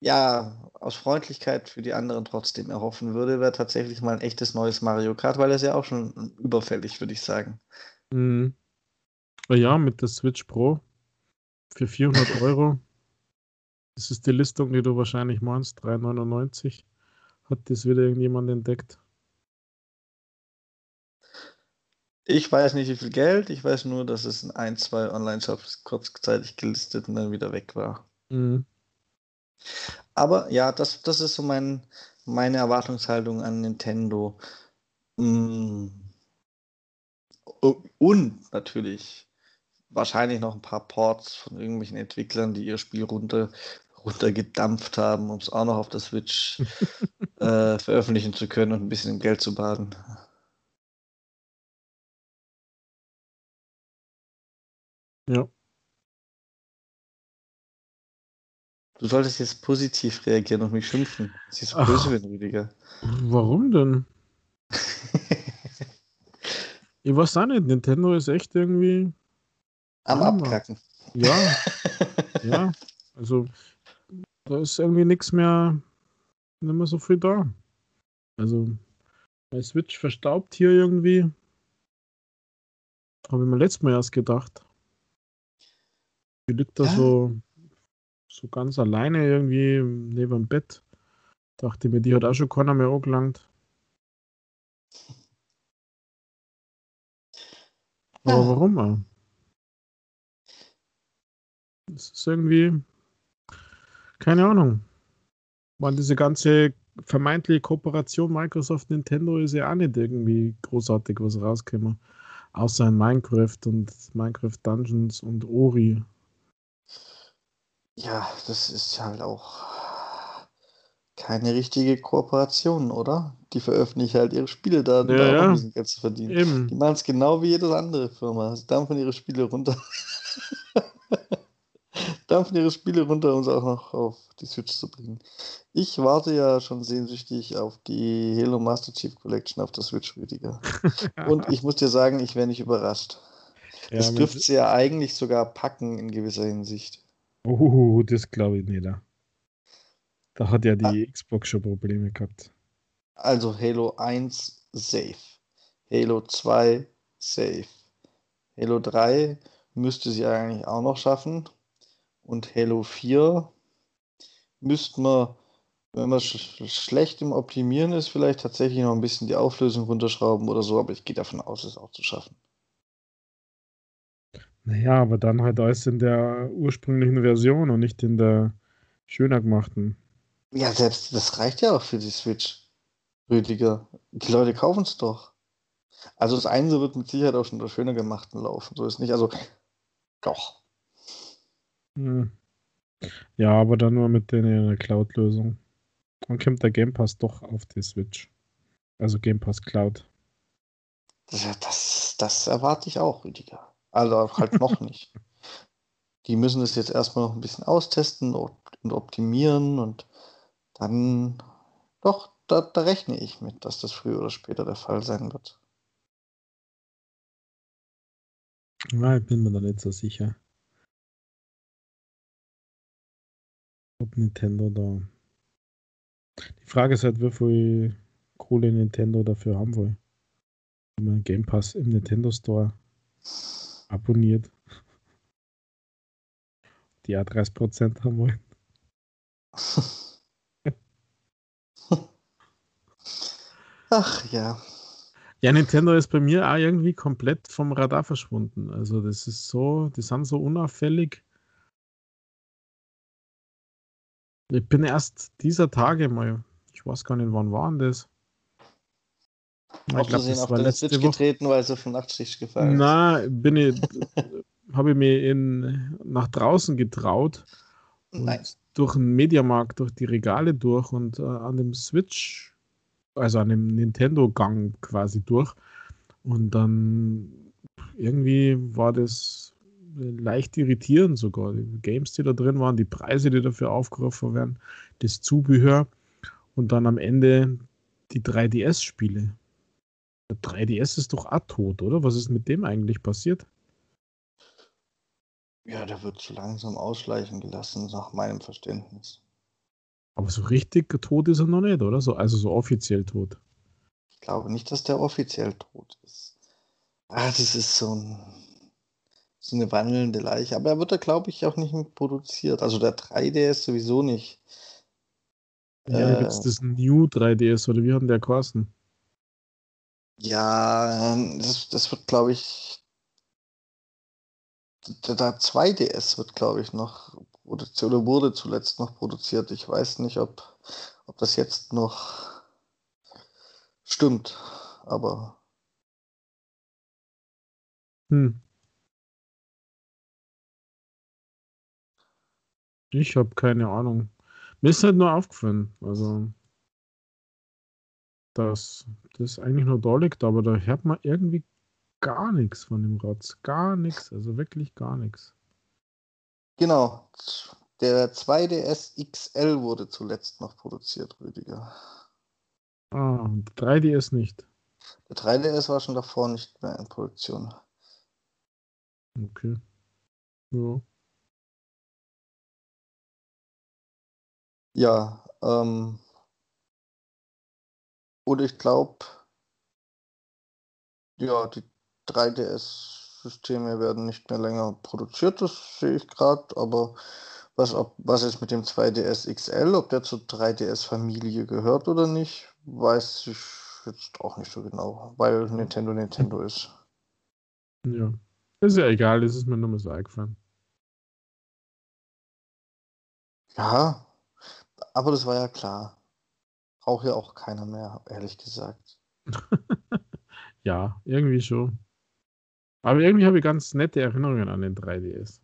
ja, aus Freundlichkeit für die anderen trotzdem erhoffen würde, wäre tatsächlich mal ein echtes neues Mario Kart, weil das ja auch schon überfällig, würde ich sagen. Mhm. Ja, mit der Switch Pro für 400 Euro Das ist die Listung, die du wahrscheinlich meinst. 3,99 hat das wieder irgendjemand entdeckt. Ich weiß nicht, wie viel Geld. Ich weiß nur, dass es in ein, zwei Online-Shops kurzzeitig gelistet und dann wieder weg war. Mhm. Aber ja, das, das ist so mein, meine Erwartungshaltung an Nintendo. Mm. Und natürlich wahrscheinlich noch ein paar Ports von irgendwelchen Entwicklern, die ihr Spiel runter, runtergedampft haben, um es auch noch auf der Switch äh, veröffentlichen zu können und ein bisschen Geld zu baden. Ja. Du solltest jetzt positiv reagieren und mich schimpfen. Das ist so böse wenn Rüdiger. Warum denn? ich weiß auch nicht. Nintendo ist echt irgendwie. Am Abkacken. Ja. ja. Also, da ist irgendwie nichts mehr, nicht mehr so viel da. Also, bei Switch verstaubt hier irgendwie. Habe ich mir letztes Mal erst gedacht. Die liegt da ja. so so ganz alleine irgendwie neben dem Bett. Dachte mir, die hat auch schon keiner mehr angelangt. Aber ja. warum auch? Das ist irgendwie, keine Ahnung. Man, diese ganze vermeintliche Kooperation Microsoft Nintendo ist ja auch nicht irgendwie großartig was rausgekommen. Außer in Minecraft und Minecraft Dungeons und Ori. Ja, das ist halt auch keine richtige Kooperation, oder? Die veröffentlichen halt ihre Spiele da, um ja, ein bisschen Geld zu verdienen. Eben. Die machen es genau wie jede andere Firma. Sie dampfen ihre Spiele runter. dampfen ihre Spiele runter, um sie auch noch auf die Switch zu bringen. Ich warte ja schon sehnsüchtig auf die Halo Master Chief Collection auf der Switch, Rüdiger. Und ich muss dir sagen, ich wäre nicht überrascht. Ja, das dürfte sie ja eigentlich sogar packen in gewisser Hinsicht. Oh, das glaube ich nicht. Da hat ja die ah. Xbox schon Probleme gehabt. Also Halo 1 safe. Halo 2 safe. Halo 3 müsste sie eigentlich auch noch schaffen. Und Halo 4 müsste man, wenn man sch schlecht im Optimieren ist, vielleicht tatsächlich noch ein bisschen die Auflösung runterschrauben oder so, aber ich gehe davon aus, es auch zu schaffen. Naja, aber dann halt alles in der ursprünglichen Version und nicht in der schöner gemachten. Ja, selbst das reicht ja auch für die Switch, Rüdiger. Die Leute kaufen es doch. Also das eine wird mit Sicherheit auch schon der schöner gemachten laufen. So ist nicht. Also doch. Hm. Ja, aber dann nur mit der Cloud-Lösung. Dann kommt der Game Pass doch auf die Switch. Also Game Pass Cloud. Das, das, das erwarte ich auch, Rüdiger. Also halt noch nicht. Die müssen es jetzt erstmal noch ein bisschen austesten und optimieren und dann doch, da, da rechne ich mit, dass das früher oder später der Fall sein wird. Ja, ich bin mir da nicht so sicher. Ob Nintendo da. Die Frage ist halt, wie viel Kohle Nintendo dafür haben will. Wenn man Game Pass im Nintendo Store abonniert. Die A30% haben wollen. Ach ja. Ja, Nintendo ist bei mir auch irgendwie komplett vom Radar verschwunden. Also das ist so, die sind so unauffällig. Ich bin erst dieser Tage mal, ich weiß gar nicht, wann waren das? Ich glaube, das auf war den Switch Woche. getreten, weil sie vom Nachtstich gefallen ist. Na, bin ich, habe ich mir in, nach draußen getraut. Nein. Durch den Mediamarkt, durch die Regale durch und äh, an dem Switch, also an dem Nintendo-Gang quasi durch. Und dann irgendwie war das leicht irritierend sogar. Die Games, die da drin waren, die Preise, die dafür aufgerufen werden, das Zubehör und dann am Ende die 3DS-Spiele. Der 3DS ist doch auch tot, oder? Was ist mit dem eigentlich passiert? Ja, der wird so langsam ausschleichen gelassen, nach meinem Verständnis. Aber so richtig tot ist er noch nicht, oder? So, also so offiziell tot. Ich glaube nicht, dass der offiziell tot ist. Ah, das ist so ein, so eine wandelnde Leiche. Aber er wird da, glaube ich, auch nicht mehr produziert. Also der 3DS sowieso nicht. Ja, äh, jetzt das New 3DS oder wie hat denn der kosten? Ja, ähm, das, das wird, glaube ich, der, der 2DS wird, glaube ich, noch produziert oder wurde zuletzt noch produziert. Ich weiß nicht, ob, ob das jetzt noch stimmt, aber. Hm. Ich habe keine Ahnung. Mir ist halt nur aufgefallen, also dass das eigentlich nur da liegt, aber da hört man irgendwie gar nichts von dem Rotz. Gar nichts, also wirklich gar nichts. Genau. Der 2DS XL wurde zuletzt noch produziert, Rüdiger. Ah, 3DS nicht. Der 3DS war schon davor nicht mehr in Produktion. Okay. Ja. Ja, ähm, und ich glaube, ja, die 3DS-Systeme werden nicht mehr länger produziert, das sehe ich gerade, aber was, ob, was ist mit dem 2DS XL, ob der zur 3DS-Familie gehört oder nicht, weiß ich jetzt auch nicht so genau, weil Nintendo Nintendo ist. Ja, ist ja egal, das ist mir nur mal so eingefallen. Ja, aber das war ja klar. Braucht ja auch keiner mehr, ehrlich gesagt. ja, irgendwie schon. Aber irgendwie habe ich ganz nette Erinnerungen an den 3DS.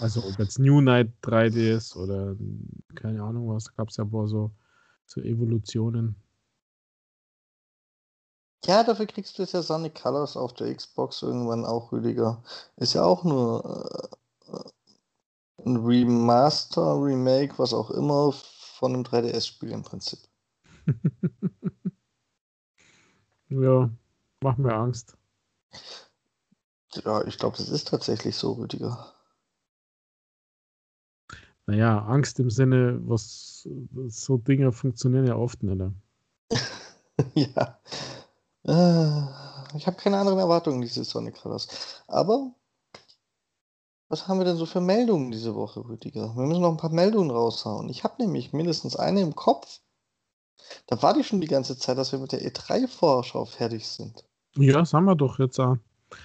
Also ob jetzt New Night 3DS oder keine Ahnung was, gab es ja ein so, so Evolutionen. Ja, dafür kriegst du jetzt ja Sonic Colors auf der Xbox irgendwann auch, Rüdiger. Ist ja auch nur äh, ein Remaster, Remake, was auch immer, von einem 3DS-Spiel im Prinzip. ja, macht mir Angst. Ja, ich glaube, das ist tatsächlich so, Rüdiger. Naja, Angst im Sinne, was so Dinge funktionieren ja oft nicht. Ne? ja. Äh, ich habe keine anderen Erwartungen dieses Sonic Colors. Aber was haben wir denn so für Meldungen diese Woche, Rüdiger? Wir müssen noch ein paar Meldungen raushauen. Ich habe nämlich mindestens eine im Kopf. Da war die schon die ganze Zeit, dass wir mit der E3-Vorschau fertig sind. Ja, das haben wir doch jetzt auch.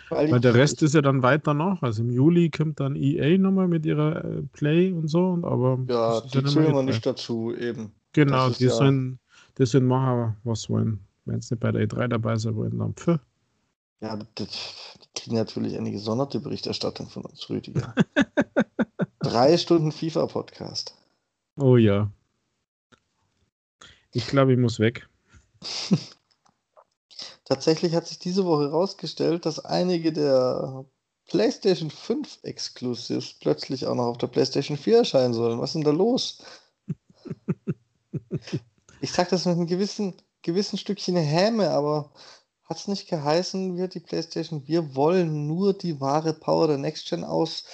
Weil, Weil der Rest ist ja dann weiter noch. Also im Juli kommt dann EA nochmal mit ihrer äh, Play und so. Aber ja, die ja zählen wir nicht dazu, eben. Genau, die, ja sollen, die sollen machen, was wollen. Wenn es nicht bei der E3 dabei sein wollen, dann pfff. Ja, die kriegen natürlich eine gesonderte Berichterstattung von uns, Rüdiger. Drei Stunden FIFA-Podcast. Oh ja. Ich glaube, ich muss weg. Tatsächlich hat sich diese Woche herausgestellt, dass einige der PlayStation 5 Exclusives plötzlich auch noch auf der PlayStation 4 erscheinen sollen. Was ist denn da los? ich sage das mit einem gewissen, gewissen Stückchen Häme, aber hat es nicht geheißen, wir die PlayStation, wir wollen nur die wahre Power der Next Gen aus,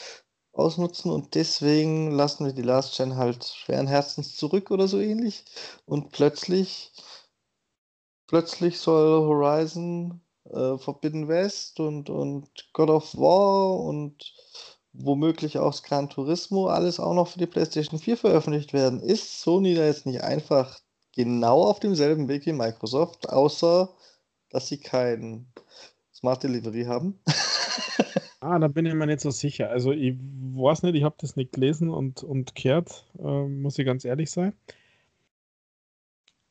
ausnutzen und deswegen lassen wir die Last Gen halt schweren Herzens zurück oder so ähnlich. Und plötzlich, plötzlich soll Horizon äh, Forbidden West und, und God of War und womöglich auch Gran Turismo alles auch noch für die PlayStation 4 veröffentlicht werden. Ist Sony da jetzt nicht einfach genau auf demselben Weg wie Microsoft, außer dass sie kein Smart Delivery haben. ah, da bin ich mir nicht so sicher. Also ich weiß nicht, ich habe das nicht gelesen und, und gehört, äh, muss ich ganz ehrlich sein.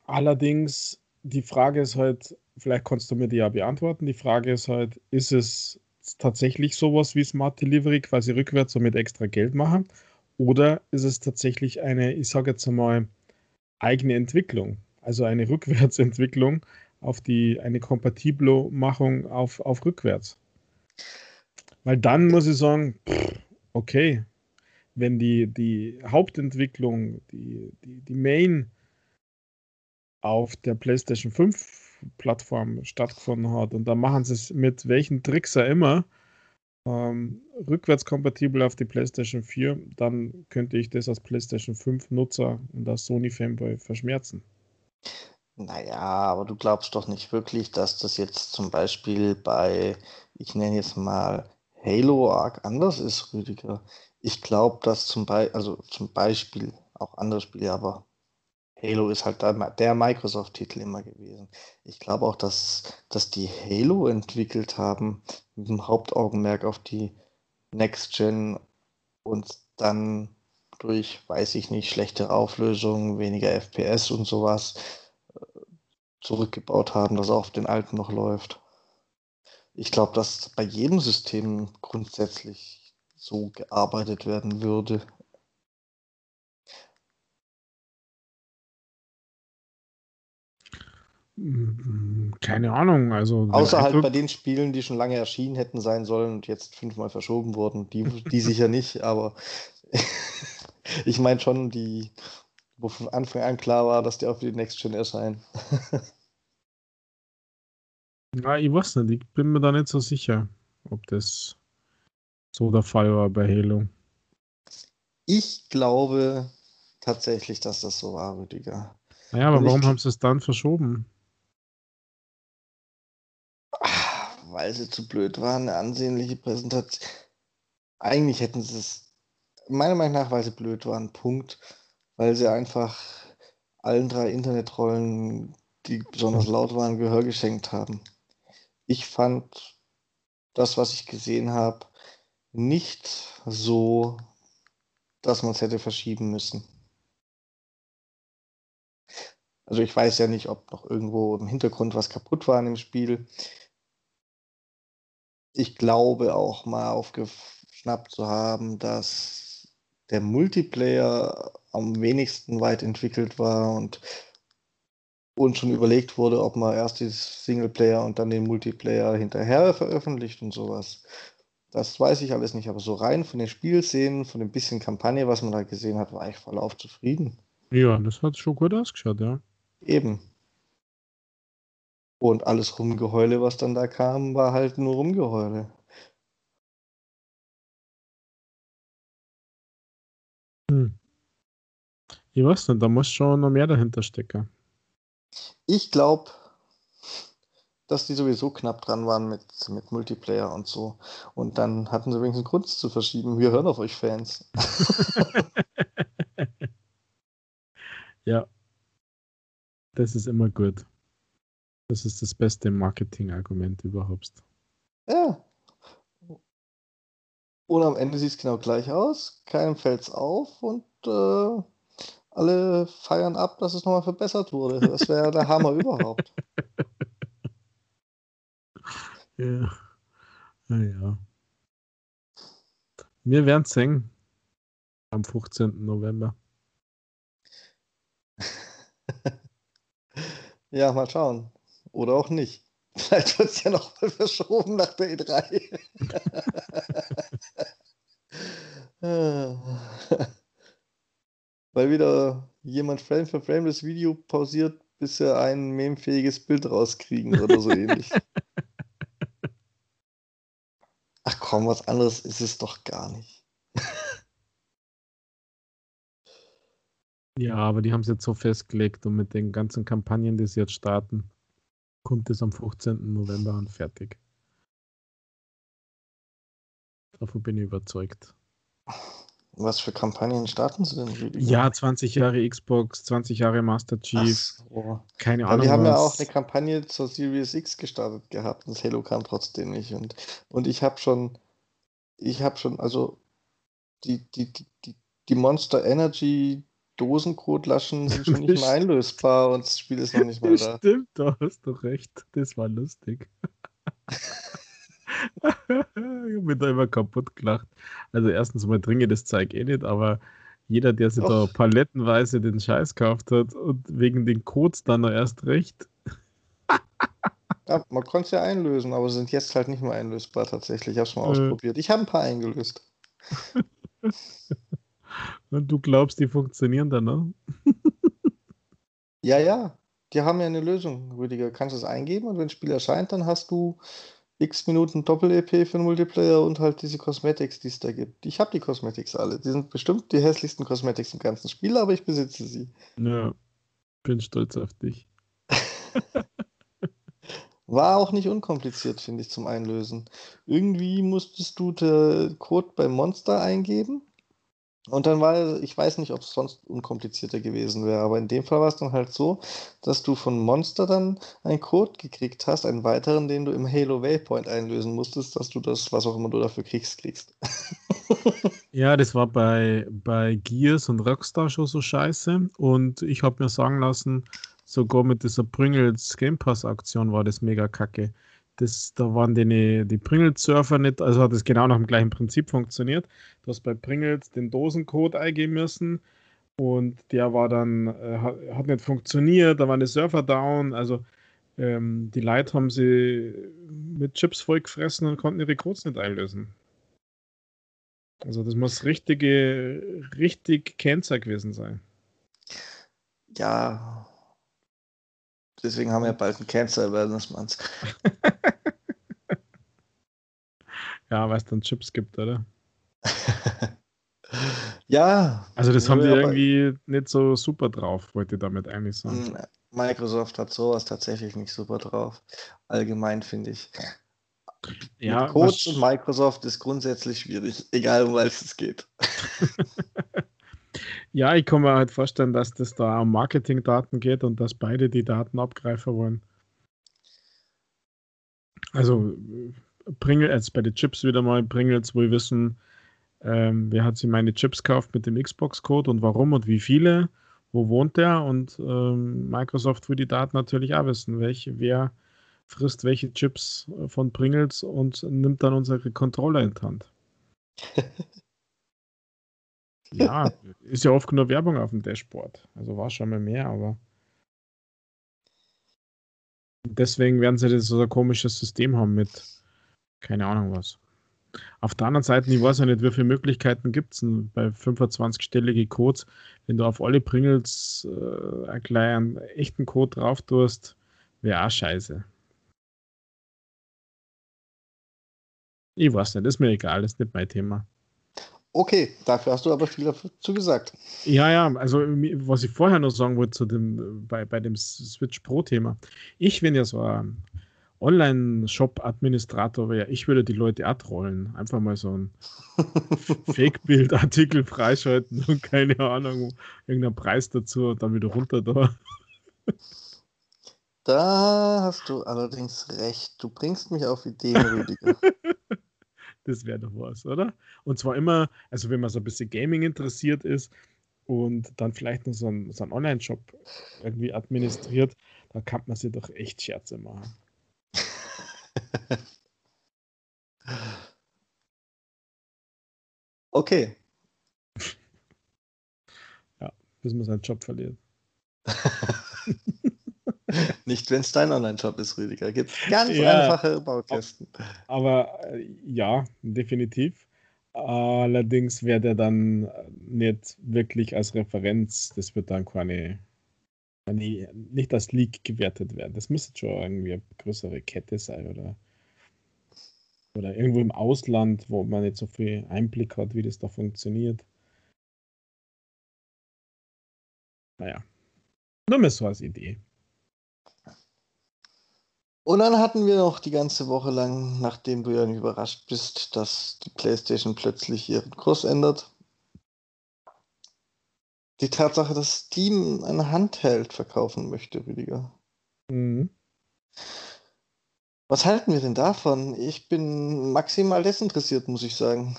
Allerdings, die Frage ist halt, vielleicht kannst du mir die ja beantworten. Die Frage ist halt, ist es tatsächlich sowas wie Smart Delivery, quasi rückwärts und mit extra Geld machen? Oder ist es tatsächlich eine, ich sage jetzt einmal, eigene Entwicklung? Also eine Rückwärtsentwicklung, auf die eine Kompatiblo-Machung auf, auf rückwärts. Weil dann muss ich sagen, okay, wenn die, die Hauptentwicklung, die, die, die Main auf der PlayStation 5 Plattform stattgefunden hat und da machen sie es mit welchen Tricks er immer ähm, rückwärtskompatibel auf die PlayStation 4, dann könnte ich das als PlayStation 5 Nutzer und als Sony Fanboy verschmerzen. Naja, aber du glaubst doch nicht wirklich, dass das jetzt zum Beispiel bei, ich nenne jetzt mal Halo arg anders ist, Rüdiger. Ich glaube, dass zum Beispiel, also zum Beispiel auch andere Spiele, aber Halo ist halt der Microsoft-Titel immer gewesen. Ich glaube auch, dass, dass die Halo entwickelt haben, mit dem Hauptaugenmerk auf die Next Gen und dann durch, weiß ich nicht, schlechtere Auflösung, weniger FPS und sowas zurückgebaut haben, dass auch auf den alten noch läuft. Ich glaube, dass bei jedem System grundsätzlich so gearbeitet werden würde. Keine Ahnung, also. Außer halt bei den Spielen, die schon lange erschienen hätten sein sollen und jetzt fünfmal verschoben wurden. Die, die sicher nicht, aber ich meine schon, die, wo von Anfang an klar war, dass die auch für die Next Gen erscheinen. Ja, ich weiß nicht, ich bin mir da nicht so sicher, ob das so der Fall war bei Halo. Ich glaube tatsächlich, dass das so war, Rüdiger. Naja, aber Und warum ich... haben sie es dann verschoben? Weil sie zu blöd waren, eine ansehnliche Präsentation. Eigentlich hätten sie es, meiner Meinung nach, weil sie blöd waren, Punkt. Weil sie einfach allen drei Internetrollen, die besonders laut waren, Gehör geschenkt haben ich fand das, was ich gesehen habe, nicht so, dass man es hätte verschieben müssen. Also ich weiß ja nicht, ob noch irgendwo im Hintergrund was kaputt war in dem Spiel. Ich glaube auch mal aufgeschnappt zu haben, dass der Multiplayer am wenigsten weit entwickelt war und und schon überlegt wurde, ob man erst die Singleplayer und dann den Multiplayer hinterher veröffentlicht und sowas. Das weiß ich alles nicht, aber so rein von den Spielszenen, von dem bisschen Kampagne, was man da gesehen hat, war ich voll auf zufrieden. Ja, das hat schon gut ausgeschaut, ja. Eben. Und alles Rumgeheule, was dann da kam, war halt nur Rumgeheule. Hm. Ich weiß nicht, da muss schon noch mehr dahinter stecken. Ich glaube, dass die sowieso knapp dran waren mit, mit Multiplayer und so. Und dann hatten sie wenigstens Grund zu verschieben. Wir hören auf euch Fans. ja. Das ist immer gut. Das ist das beste Marketing-Argument überhaupt. Ja. Und am Ende sieht es genau gleich aus. Keinem fällt es auf und äh, alle feiern ab, dass es nochmal verbessert wurde. Das wäre der Hammer überhaupt. Ja. Naja. Wir werden singen am 15. November. ja, mal schauen. Oder auch nicht. Vielleicht wird es ja noch mal verschoben nach der E3. weil wieder jemand Frame für Frame das Video pausiert, bis er ein memefähiges Bild rauskriegen oder so ähnlich. Ach komm, was anderes ist es doch gar nicht. ja, aber die haben es jetzt so festgelegt und mit den ganzen Kampagnen, die sie jetzt starten, kommt es am 15. November an fertig. Davon bin ich überzeugt. Was für Kampagnen starten sie denn? Rüdiger? Ja, 20 Jahre Xbox, 20 Jahre Master Chief. So. Keine Ahnung. Ja, wir haben was. ja auch eine Kampagne zur Series X gestartet gehabt und das Halo kam trotzdem nicht. Und, und ich habe schon, ich habe schon, also die, die, die, die, Monster Energy Dosencode-Laschen sind schon nicht mehr einlösbar und das Spiel ist noch nicht mal da. Stimmt, da hast du recht. Das war lustig. ich habe mich da immer kaputt gelacht. Also erstens mal trinke das Zeug eh nicht, aber jeder, der sich da palettenweise den Scheiß gekauft hat und wegen den Codes dann noch erst recht. ja, man konnte es ja einlösen, aber sind jetzt halt nicht mehr einlösbar tatsächlich. Ich habe es mal äh. ausprobiert. Ich habe ein paar eingelöst. und du glaubst, die funktionieren dann noch? ja, ja. Die haben ja eine Lösung, Rüdiger. Kannst du es eingeben und wenn das Spiel erscheint, dann hast du x Minuten Doppel-EP für den Multiplayer und halt diese Cosmetics, die es da gibt. Ich habe die Cosmetics alle. Die sind bestimmt die hässlichsten Cosmetics im ganzen Spiel, aber ich besitze sie. Ja, bin stolz auf dich. War auch nicht unkompliziert, finde ich, zum Einlösen. Irgendwie musstest du den Code beim Monster eingeben und dann war, ich weiß nicht, ob es sonst unkomplizierter gewesen wäre, aber in dem Fall war es dann halt so, dass du von Monster dann einen Code gekriegt hast, einen weiteren, den du im Halo Waypoint einlösen musstest, dass du das, was auch immer du dafür kriegst, kriegst. ja, das war bei, bei Gears und Rockstar schon so scheiße und ich habe mir sagen lassen, sogar mit dieser Pringles Game Pass Aktion war das mega kacke. Das, da waren die, die Pringles-Surfer nicht, also hat es genau nach dem gleichen Prinzip funktioniert. Du hast bei Pringles den Dosencode eingeben müssen und der war dann, äh, hat, nicht funktioniert, da waren die Surfer down, also ähm, die Leute haben sie mit Chips vollgefressen und konnten ihre Codes nicht einlösen. Also das muss richtige, richtig Cancer gewesen sein. Ja, Deswegen haben wir bald einen Cancer Awareness Month. ja, weil es dann Chips gibt, oder? ja. Also das haben die irgendwie nicht so super drauf, wollte ich damit eigentlich sagen. Microsoft hat sowas tatsächlich nicht super drauf. Allgemein finde ich. Ja, Mit Codes und Microsoft ist grundsätzlich schwierig, egal um was es geht. Ja, ich kann mir halt vorstellen, dass das da um Marketingdaten geht und dass beide die Daten abgreifen wollen. Also Pringles, jetzt bei den Chips wieder mal, Pringles wo wir wissen, ähm, wer hat sich meine Chips gekauft mit dem Xbox-Code und warum und wie viele, wo wohnt der und ähm, Microsoft will die Daten natürlich auch wissen, welche, wer frisst welche Chips von Pringles und nimmt dann unsere Controller in die Hand. Ja, ist ja oft nur Werbung auf dem Dashboard. Also war schon mal mehr, aber. Deswegen werden sie das so ein komisches System haben mit keine Ahnung was. Auf der anderen Seite, ich weiß ja nicht, wie viele Möglichkeiten gibt es bei 25-stellige Codes, wenn du auf alle Pringles äh, gleich einen echten Code drauf tust, wäre auch scheiße. Ich weiß nicht, ist mir egal, ist nicht mein Thema. Okay, dafür hast du aber viel dazu gesagt. Ja, ja, also was ich vorher noch sagen wollte zu dem, bei, bei dem Switch Pro-Thema. Ich bin ja so ein Online-Shop-Administrator, wäre, ich würde die Leute abrollen. Einfach mal so ein Fake-Bild-Artikel freischalten und keine Ahnung, irgendeinen Preis dazu und dann wieder runter da. Da hast du allerdings recht. Du bringst mich auf Ideen, Rüdiger. Das wäre doch was, oder? Und zwar immer, also wenn man so ein bisschen Gaming interessiert ist und dann vielleicht noch so einen, so einen Online-Shop irgendwie administriert, dann kann man sich doch echt Scherze machen. okay. Ja, bis man seinen Job verliert. Nicht, wenn es dein Online-Shop ist, Rüdiger. Gibt ganz ja, einfache Baukästen. Aber äh, ja, definitiv. Allerdings wäre der dann nicht wirklich als Referenz, das wird dann keine, keine nicht als Leak gewertet werden. Das müsste schon irgendwie eine größere Kette sein oder, oder irgendwo im Ausland, wo man nicht so viel Einblick hat, wie das da funktioniert. Naja, nur mal so als Idee. Und dann hatten wir noch die ganze Woche lang, nachdem du ja überrascht bist, dass die PlayStation plötzlich ihren Kurs ändert, die Tatsache, dass Steam ein Handheld verkaufen möchte, Rüdiger. Mhm. Was halten wir denn davon? Ich bin maximal desinteressiert, muss ich sagen.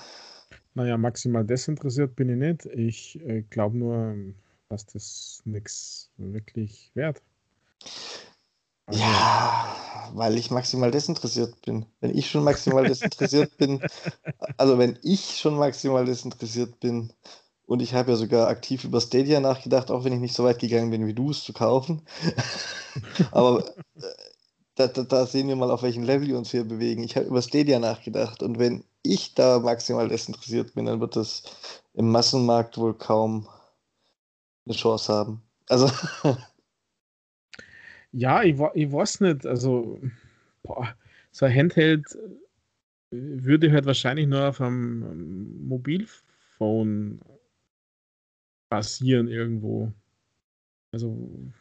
Naja, maximal desinteressiert bin ich nicht. Ich äh, glaube nur, dass das nichts wirklich wert. Ja, weil ich maximal desinteressiert bin. Wenn ich schon maximal desinteressiert bin, also wenn ich schon maximal desinteressiert bin, und ich habe ja sogar aktiv über Stadia nachgedacht, auch wenn ich nicht so weit gegangen bin wie du, es zu kaufen. Aber äh, da, da, da, sehen wir mal, auf welchem Level wir uns hier bewegen. Ich habe über Stadia nachgedacht und wenn ich da maximal desinteressiert bin, dann wird das im Massenmarkt wohl kaum eine Chance haben. Also Ja, ich, ich weiß nicht. Also, boah, so ein Handheld äh, würde halt wahrscheinlich nur auf einem Mobilphone basieren irgendwo. Also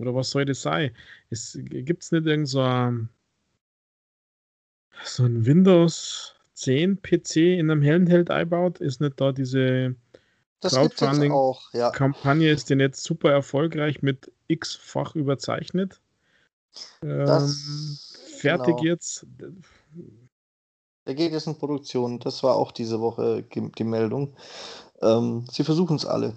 Oder was soll das sein? Es gibt es nicht irgend so ein, so ein Windows 10 PC in einem Handheld einbaut? Ist nicht da diese Crowdfunding-Kampagne, ja. ist denn jetzt super erfolgreich mit x-fach überzeichnet? Ähm, fertig genau. jetzt. Der geht jetzt in Produktion. Das war auch diese Woche die Meldung. Ähm, sie versuchen es alle.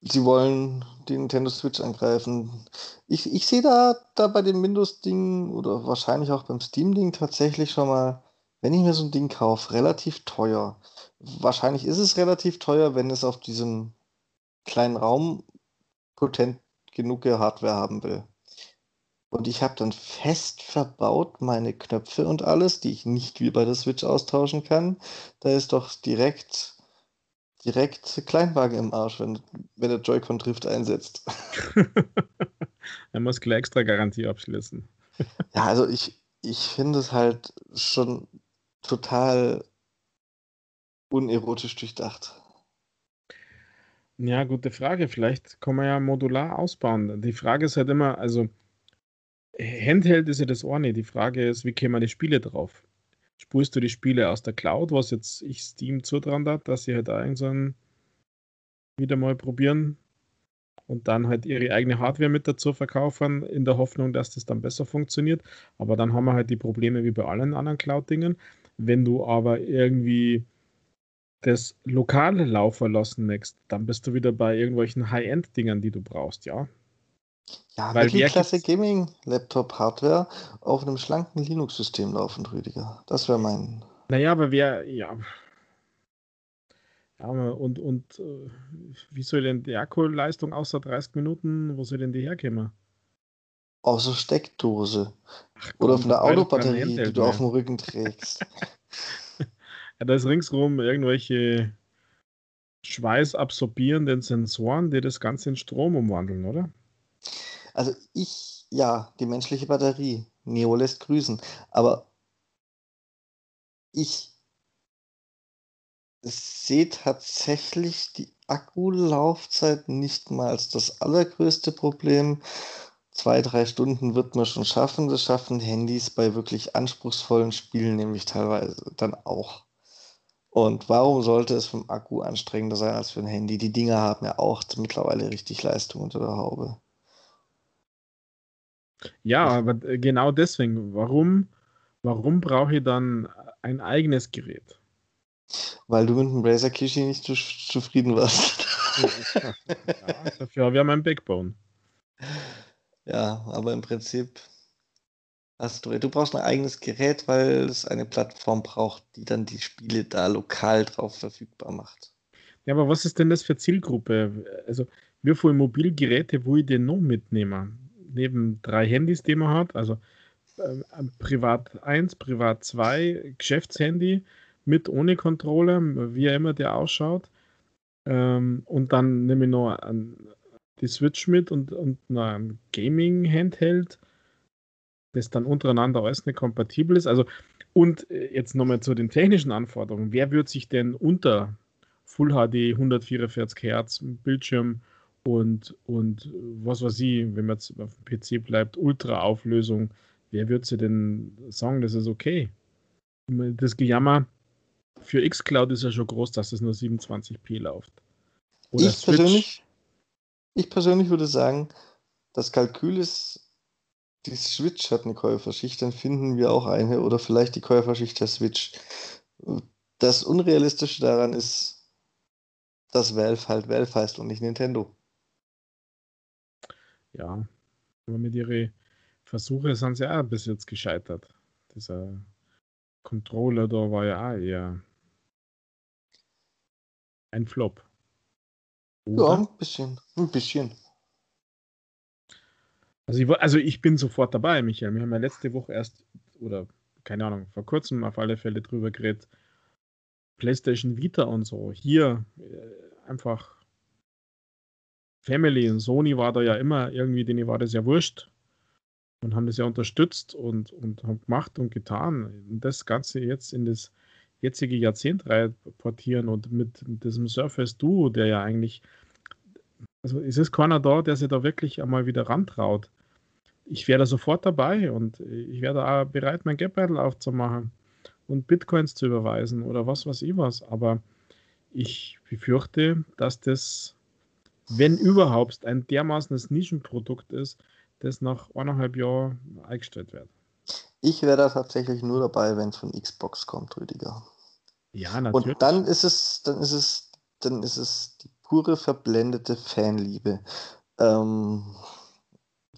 Sie wollen die Nintendo Switch angreifen. Ich, ich sehe da, da bei dem Windows-Ding oder wahrscheinlich auch beim Steam-Ding tatsächlich schon mal, wenn ich mir so ein Ding kaufe, relativ teuer. Wahrscheinlich ist es relativ teuer, wenn es auf diesem kleinen Raum potent genug Hardware haben will. Und ich habe dann fest verbaut meine Knöpfe und alles, die ich nicht wie bei der Switch austauschen kann. Da ist doch direkt, direkt Kleinwagen im Arsch, wenn, wenn der Joy-Con Drift einsetzt. er muss gleich extra Garantie abschließen. ja, also ich, ich finde es halt schon total unerotisch durchdacht. Ja, gute Frage. Vielleicht kann man ja modular ausbauen. Die Frage ist halt immer, also Handheld ist ja das eine. Die Frage ist, wie kämen die Spiele drauf? Spulst du die Spiele aus der Cloud, was jetzt ich Steam zutrauen hat, dass sie halt auch so wieder mal probieren und dann halt ihre eigene Hardware mit dazu verkaufen, in der Hoffnung, dass das dann besser funktioniert. Aber dann haben wir halt die Probleme wie bei allen anderen Cloud-Dingen. Wenn du aber irgendwie das lokale laufen lassen möchtest, dann bist du wieder bei irgendwelchen High-End-Dingern, die du brauchst, ja. Ja, Weil Mittelklasse Gaming-Laptop-Hardware auf einem schlanken Linux-System laufen, Rüdiger. Das wäre mein. Naja, aber wer, ja. Ja, und, und äh, wie soll denn die Akkuleistung außer 30 Minuten, wo soll denn die herkommen? Aus der Steckdose. Ach, komm, Oder von der Autobatterie, die du auf dem Rücken trägst. ja, da ist ringsrum irgendwelche schweißabsorbierenden Sensoren, die das Ganze in Strom umwandeln, oder? Also ich, ja, die menschliche Batterie. Neo lässt grüßen. Aber ich sehe tatsächlich die Akkulaufzeit nicht mal als das allergrößte Problem. Zwei, drei Stunden wird man schon schaffen. Das schaffen Handys bei wirklich anspruchsvollen Spielen nämlich teilweise dann auch. Und warum sollte es vom Akku anstrengender sein als für ein Handy? Die Dinger haben ja auch mittlerweile richtig Leistung unter der Haube. Ja, aber genau deswegen, warum, warum brauche ich dann ein eigenes Gerät? Weil du mit dem Razer Kishi nicht zu, zufrieden warst. ja, dafür habe ich ja mein Backbone. Ja, aber im Prinzip hast du, du brauchst ein eigenes Gerät, weil es eine Plattform braucht, die dann die Spiele da lokal drauf verfügbar macht. Ja, aber was ist denn das für Zielgruppe? Also, wie viele Mobilgeräte wo ich denn noch mitnehmen? neben drei Handys, die man hat, also äh, Privat 1, Privat 2, Geschäftshandy mit ohne Controller, wie er immer der ausschaut. Ähm, und dann nehme ich noch ein, die Switch mit und, und ein Gaming-Handheld, das dann untereinander alles nicht kompatibel ist. Also, und äh, jetzt nochmal zu den technischen Anforderungen. Wer wird sich denn unter Full HD 144 Hertz Bildschirm und, und was weiß ich, wenn man jetzt auf dem PC bleibt, Ultra-Auflösung, wer wird sie denn sagen, das ist okay? Das Gejammer für Xcloud ist ja schon groß, dass es nur 27p läuft. Oder ich, persönlich, ich persönlich würde sagen, das Kalkül ist, die Switch hat eine Käuferschicht, dann finden wir auch eine oder vielleicht die Käuferschicht der Switch. Das Unrealistische daran ist, dass Valve halt Valve heißt und nicht Nintendo ja, aber mit ihren Versuchen sind sie auch bis jetzt gescheitert. Dieser Controller da war ja auch eher ein Flop. Oder? Ja, ein bisschen. Ein bisschen. Also ich, also ich bin sofort dabei, Michael. Wir haben ja letzte Woche erst, oder keine Ahnung, vor kurzem auf alle Fälle drüber geredet. PlayStation Vita und so. Hier äh, einfach Family und Sony war da ja immer irgendwie, denen war das ja wurscht und haben das ja unterstützt und, und haben gemacht und getan. Und das Ganze jetzt in das jetzige Jahrzehnt portieren und mit, mit diesem Surface Duo, der ja eigentlich Also es ist keiner da, der sich da wirklich einmal wieder rantraut. Ich wäre da sofort dabei und ich wäre da auch bereit, mein Geldbeutel aufzumachen und Bitcoins zu überweisen oder was weiß ich was. Aber ich befürchte, dass das, wenn überhaupt, ein dermaßenes Nischenprodukt ist, das nach eineinhalb Jahren eingestellt wird. Ich wäre da tatsächlich nur dabei, wenn es von Xbox kommt, Rüdiger. Ja, natürlich. Und dann ist es, dann ist es, dann ist es die pure verblendete Fanliebe. Ähm,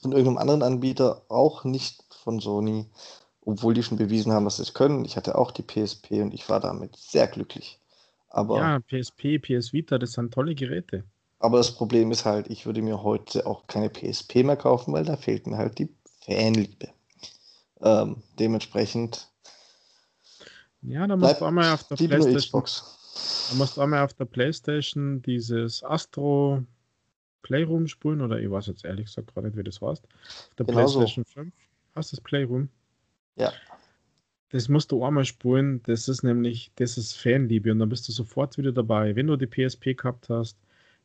von irgendeinem anderen Anbieter, auch nicht von Sony, obwohl die schon bewiesen haben, dass sie es können. Ich hatte auch die PSP und ich war damit sehr glücklich. Aber, ja, PSP, PS Vita, das sind tolle Geräte. Aber das Problem ist halt, ich würde mir heute auch keine PSP mehr kaufen, weil da fehlt mir halt die Fanliebe. Ähm, dementsprechend. Ja, da musst du einmal auf der PlayStation. Da musst du einmal auf der PlayStation dieses Astro Playroom spielen, oder ich weiß jetzt ehrlich gesagt gar nicht, wie das heißt. Auf der genau PlayStation so. 5 hast du das Playroom. Ja. Das musst du einmal spulen. Das ist nämlich, das ist Fanliebe und dann bist du sofort wieder dabei. Wenn du die PSP gehabt hast,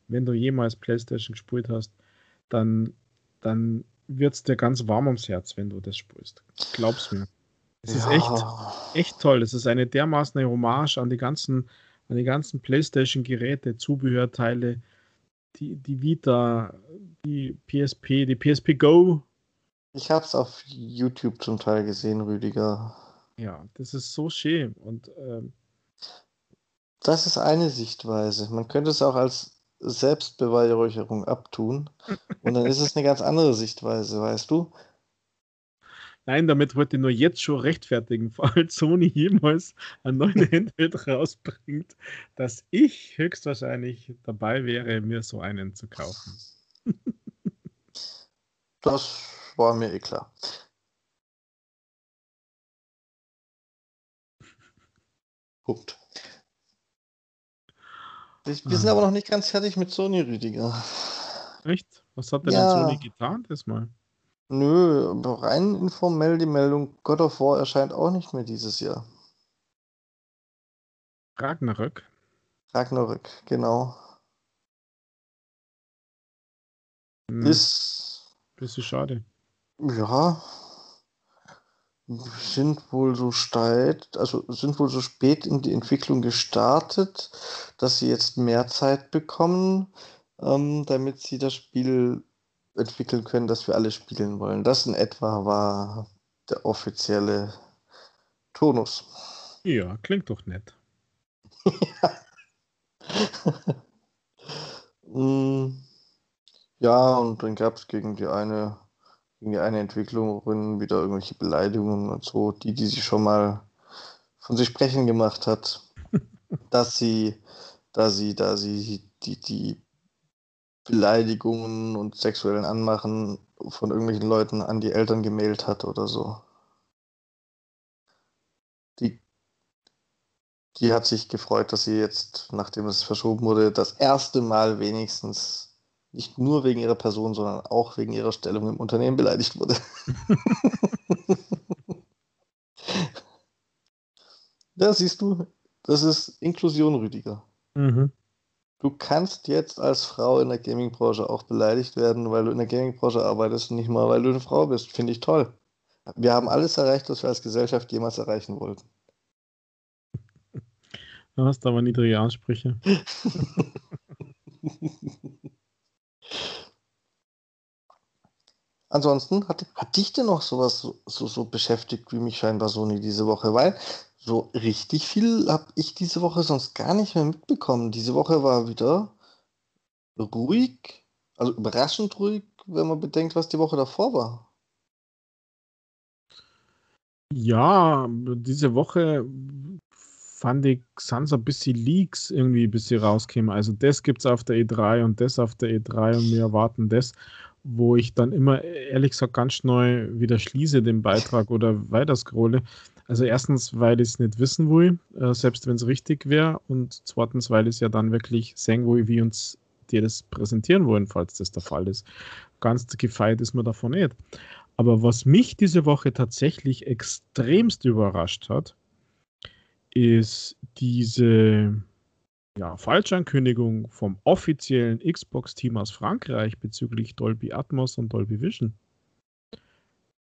wenn du jemals PlayStation gespielt hast, dann, dann wird es dir ganz warm ums Herz, wenn du das spielst. Glaub's mir. Es ja. ist echt, echt toll. Es ist eine dermaßen Hommage an die ganzen, an die ganzen PlayStation-Geräte, Zubehörteile, die, die Vita, die PSP, die PSP Go. Ich habe es auf YouTube zum Teil gesehen, Rüdiger. Ja, das ist so schön. Und ähm, das ist eine Sichtweise. Man könnte es auch als Selbstbeweihräucherung abtun. Und dann ist es eine ganz andere Sichtweise, weißt du? Nein, damit wollte ich nur jetzt schon rechtfertigen, falls Sony jemals ein neues Handheld rausbringt, dass ich höchstwahrscheinlich dabei wäre, mir so einen zu kaufen. das war mir eh klar. Punkt. Wir sind ah. aber noch nicht ganz fertig mit Sony, Rüdiger. Echt? Was hat denn ja. Sony getan diesmal? Nö, rein informell die Meldung, God of War erscheint auch nicht mehr dieses Jahr. Ragnarök? Ragnarök, genau. Hm. Ist. Bisschen schade. Ja, sind wohl so steil, also sind wohl so spät in die Entwicklung gestartet, dass sie jetzt mehr Zeit bekommen, ähm, damit sie das Spiel entwickeln können, das wir alle spielen wollen. Das in etwa war der offizielle Tonus. Ja, klingt doch nett. Mm, ja, und dann gab es gegen die eine gegen die eine Entwicklerin wieder irgendwelche Beleidigungen und so, die, die sie schon mal von sich sprechen gemacht hat, dass sie, da sie, da sie die, die Beleidigungen und sexuellen Anmachen von irgendwelchen Leuten an die Eltern gemailt hat oder so. Die, die hat sich gefreut, dass sie jetzt, nachdem es verschoben wurde, das erste Mal wenigstens nicht nur wegen ihrer Person, sondern auch wegen ihrer Stellung im Unternehmen beleidigt wurde. da siehst du, das ist Inklusion, Rüdiger. Mhm. Du kannst jetzt als Frau in der Gaming-Branche auch beleidigt werden, weil du in der Gaming-Branche arbeitest und nicht mal, weil du eine Frau bist. Finde ich toll. Wir haben alles erreicht, was wir als Gesellschaft jemals erreichen wollten. Du hast aber niedrige Ansprüche. Ansonsten, hat, hat dich denn noch sowas so, so, so beschäftigt wie mich scheinbar Sony diese Woche? Weil so richtig viel habe ich diese Woche sonst gar nicht mehr mitbekommen. Diese Woche war wieder ruhig, also überraschend ruhig, wenn man bedenkt, was die Woche davor war. Ja, diese Woche fand ich, sind so ein bisschen Leaks irgendwie, bis sie rauskämen. Also das gibt es auf der E3 und das auf der E3 und wir erwarten das wo ich dann immer, ehrlich gesagt, ganz schnell wieder schließe den Beitrag oder weiter scrolle. Also erstens, weil ich es nicht wissen will, äh, selbst wenn es richtig wäre. Und zweitens, weil ich es ja dann wirklich sehen will, wie uns die das präsentieren wollen, falls das der Fall ist. Ganz gefeit ist man davon nicht. Aber was mich diese Woche tatsächlich extremst überrascht hat, ist diese ja, Falschankündigung vom offiziellen Xbox-Team aus Frankreich bezüglich Dolby Atmos und Dolby Vision.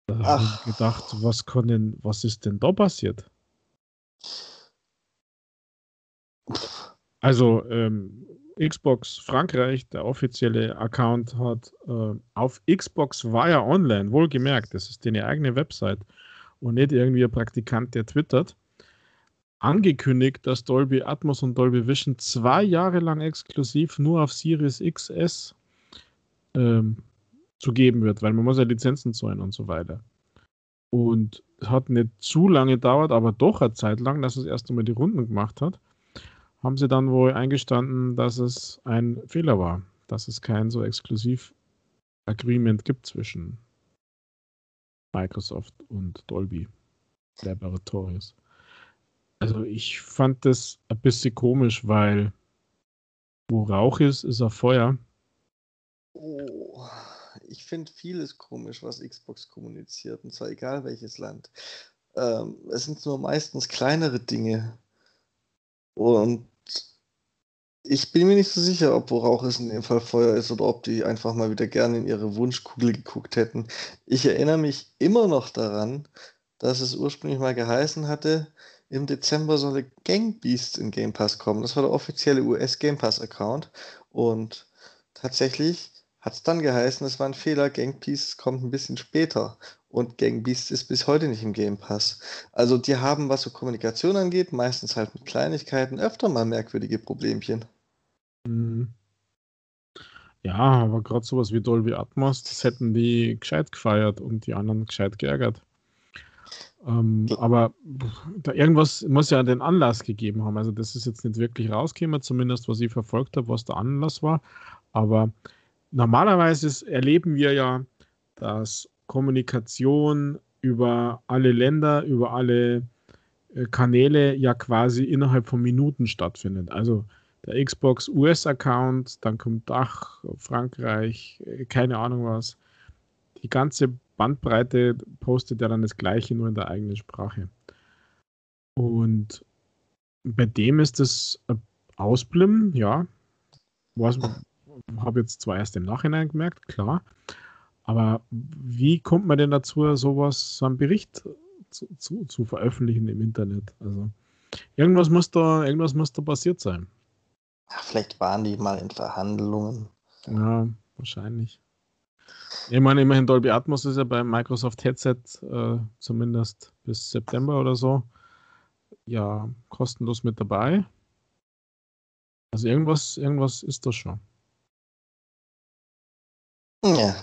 Da habe ich gedacht, was kann denn, was ist denn da passiert? Also ähm, Xbox Frankreich, der offizielle Account hat äh, auf Xbox Wire Online, wohlgemerkt, das ist deine eigene Website und nicht irgendwie ein Praktikant, der twittert, angekündigt, dass Dolby Atmos und Dolby Vision zwei Jahre lang exklusiv nur auf Series XS ähm, zu geben wird, weil man muss ja Lizenzen zahlen und so weiter. Und es hat nicht zu lange gedauert, aber doch eine Zeit lang, dass es erst einmal die Runden gemacht hat, haben sie dann wohl eingestanden, dass es ein Fehler war, dass es kein so exklusiv Agreement gibt zwischen Microsoft und Dolby Laboratories. Also ich fand das ein bisschen komisch, weil wo Rauch ist, ist auch Feuer. Oh, ich finde vieles komisch, was Xbox kommuniziert, und zwar egal welches Land. Ähm, es sind nur meistens kleinere Dinge. Und ich bin mir nicht so sicher, ob Rauch es in dem Fall Feuer ist oder ob die einfach mal wieder gerne in ihre Wunschkugel geguckt hätten. Ich erinnere mich immer noch daran, dass es ursprünglich mal geheißen hatte, im Dezember solle Gang Beasts in Game Pass kommen. Das war der offizielle US Game Pass Account. Und tatsächlich hat es dann geheißen, es war ein Fehler. Gang Beasts kommt ein bisschen später. Und Gang Beasts ist bis heute nicht im Game Pass. Also die haben, was so Kommunikation angeht, meistens halt mit Kleinigkeiten öfter mal merkwürdige Problemchen. Mhm. Ja, aber gerade sowas wie Dolby Atmos, das hätten die gescheit gefeiert und die anderen gescheit geärgert. Ähm, aber da irgendwas muss ja den Anlass gegeben haben. Also das ist jetzt nicht wirklich rausgekommen, zumindest was ich verfolgt habe, was der Anlass war. Aber normalerweise erleben wir ja, dass Kommunikation über alle Länder, über alle äh, Kanäle ja quasi innerhalb von Minuten stattfindet. Also der Xbox US-Account, dann kommt Dach, Frankreich, äh, keine Ahnung was. Die ganze Bandbreite postet ja dann das Gleiche, nur in der eigenen Sprache. Und bei dem ist das Ausblimmen, ja. Habe jetzt zwar erst im Nachhinein gemerkt, klar. Aber wie kommt man denn dazu, sowas, so einen Bericht zu, zu, zu, veröffentlichen im Internet? Also irgendwas muss da, irgendwas muss da passiert sein. Ja, vielleicht waren die mal in Verhandlungen. Ja, wahrscheinlich. Ich meine, immerhin Dolby Atmos ist ja beim Microsoft Headset äh, zumindest bis September oder so ja kostenlos mit dabei. Also irgendwas, irgendwas ist das schon. Ja.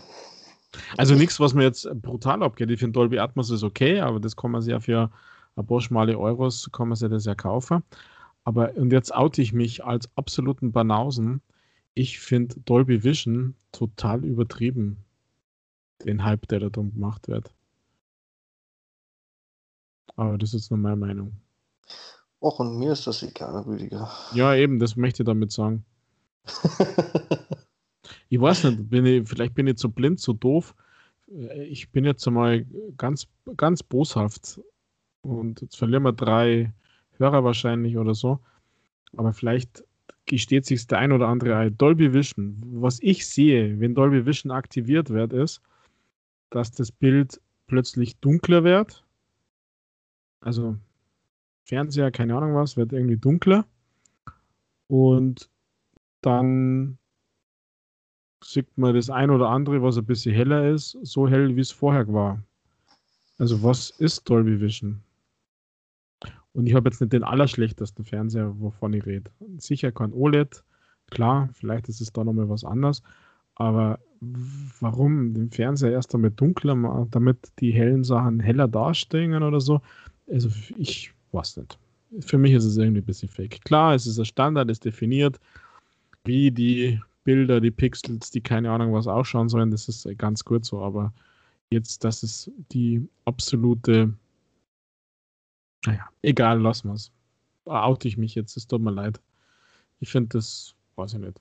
Also nichts, was mir jetzt brutal abgeht. Ich finde Dolby Atmos ist okay, aber das kann man sich ja für ein paar schmale Euros, kann man sich das ja kaufen. Aber, und jetzt oute ich mich als absoluten Banausen. Ich finde Dolby Vision total übertrieben den Hype, der da drum gemacht wird. Aber das ist nur meine Meinung. Och, und mir ist das egal, Rüdiger. Ja, eben, das möchte ich damit sagen. ich weiß nicht, bin ich, vielleicht bin ich zu blind, zu doof. Ich bin jetzt einmal ganz, ganz boshaft. Und jetzt verlieren wir drei Hörer wahrscheinlich oder so. Aber vielleicht gesteht sich der ein oder andere ein. Dolby Vision. Was ich sehe, wenn Dolby Vision aktiviert wird, ist, dass das Bild plötzlich dunkler wird. Also Fernseher, keine Ahnung was, wird irgendwie dunkler. Und dann sieht man das ein oder andere, was ein bisschen heller ist, so hell, wie es vorher war. Also was ist Dolby Vision? Und ich habe jetzt nicht den allerschlechtesten Fernseher, wovon ich rede. Sicher kein OLED, klar, vielleicht ist es da nochmal was anderes, aber warum den Fernseher erst damit dunkler machen, damit die hellen Sachen heller dastehen oder so. Also ich weiß nicht. Für mich ist es irgendwie ein bisschen fake. Klar, es ist ein Standard, ist definiert, wie die Bilder, die Pixels, die keine Ahnung was ausschauen sollen, das ist ganz gut so, aber jetzt, das ist die absolute, naja, egal, lassen wir es. Oute ich mich jetzt, es tut mir leid. Ich finde das, weiß ich nicht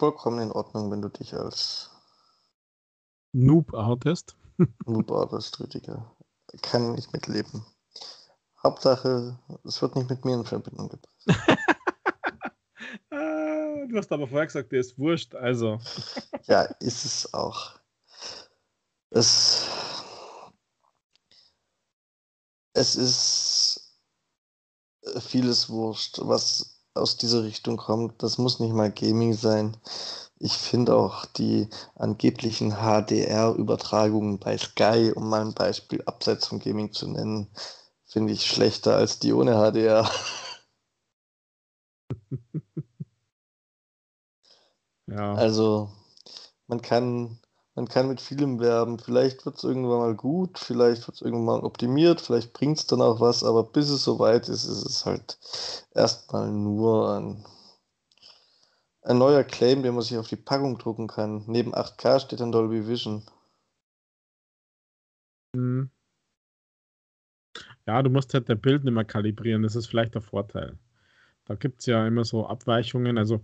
vollkommen in Ordnung, wenn du dich als Noob outest. Noob outest, Rüdiger. Kann ich mitleben. Hauptsache, es wird nicht mit mir in Verbindung gebracht. Du hast aber vorher gesagt, der ist wurscht, also. ja, ist es auch. Es, es ist vieles wurscht, was aus dieser Richtung kommt. Das muss nicht mal Gaming sein. Ich finde auch die angeblichen HDR-Übertragungen bei Sky, um mal ein Beispiel abseits vom Gaming zu nennen, finde ich schlechter als die ohne HDR. ja. Also, man kann, man kann mit vielem werben. Vielleicht wird es irgendwann mal gut, vielleicht wird es irgendwann mal optimiert, vielleicht bringt es dann auch was, aber bis es soweit ist, ist es halt erstmal nur ein ein neuer Claim, den man sich auf die Packung drucken kann. Neben 8K steht dann Dolby Vision. Mhm. Ja, du musst halt dein Bild nicht mehr kalibrieren. Das ist vielleicht der Vorteil. Da gibt es ja immer so Abweichungen. Also,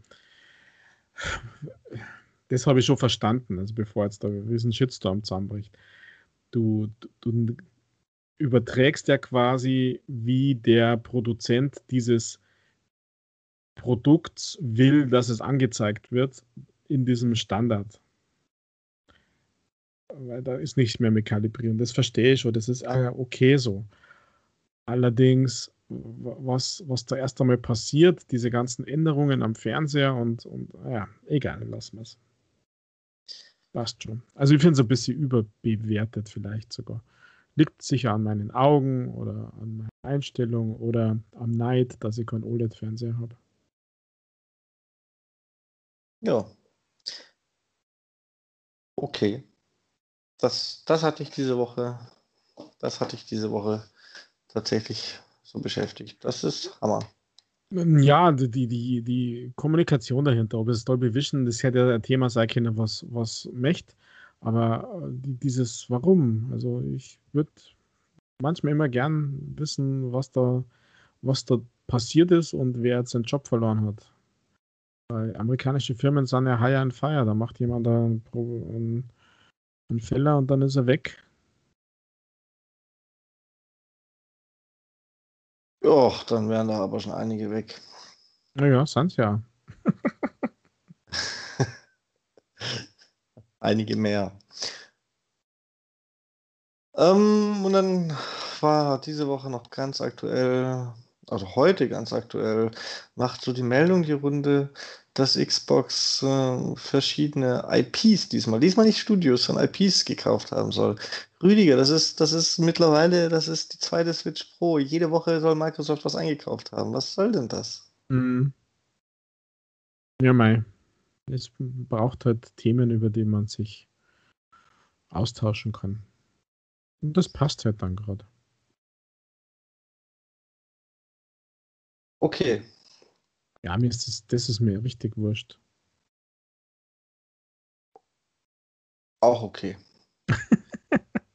das habe ich schon verstanden, also bevor jetzt da ein Shitstorm zusammenbricht. Du, du, du überträgst ja quasi, wie der Produzent dieses Produkts will, dass es angezeigt wird in diesem Standard. Weil da ist nichts mehr mit Kalibrieren. Das verstehe ich schon. Das ist okay so. Allerdings, was, was da erst einmal passiert, diese ganzen Änderungen am Fernseher und, und ja, egal, lassen wir es. Passt schon. Also ich finde es ein bisschen überbewertet vielleicht sogar. Liegt sicher an meinen Augen oder an meiner Einstellung oder am Neid, dass ich keinen OLED-Fernseher habe. Ja. Okay. Das, das hatte ich diese Woche. Das hatte ich diese Woche tatsächlich so beschäftigt. Das ist Hammer. Ja, die, die, die Kommunikation dahinter, ob es Dolby Vision, das hätte ja ein Thema sein können, was, was möchte. Aber äh, dieses Warum, also ich würde manchmal immer gern wissen, was da, was da passiert ist und wer jetzt seinen Job verloren hat. Weil amerikanische Firmen sind ja high and fire. Da macht jemand einen, einen Fehler und dann ist er weg. Ja, dann wären da aber schon einige weg. Naja, sind ja. einige mehr. Ähm, und dann war diese Woche noch ganz aktuell also heute ganz aktuell, macht so die Meldung die Runde, dass Xbox äh, verschiedene IPs diesmal, diesmal nicht Studios, sondern IPs gekauft haben soll. Rüdiger, das ist, das ist mittlerweile, das ist die zweite Switch Pro. Jede Woche soll Microsoft was eingekauft haben. Was soll denn das? Mhm. Ja, mei. Es braucht halt Themen, über die man sich austauschen kann. Und das passt halt dann gerade. Okay. Ja, mir ist das, das ist mir richtig wurscht. Auch okay.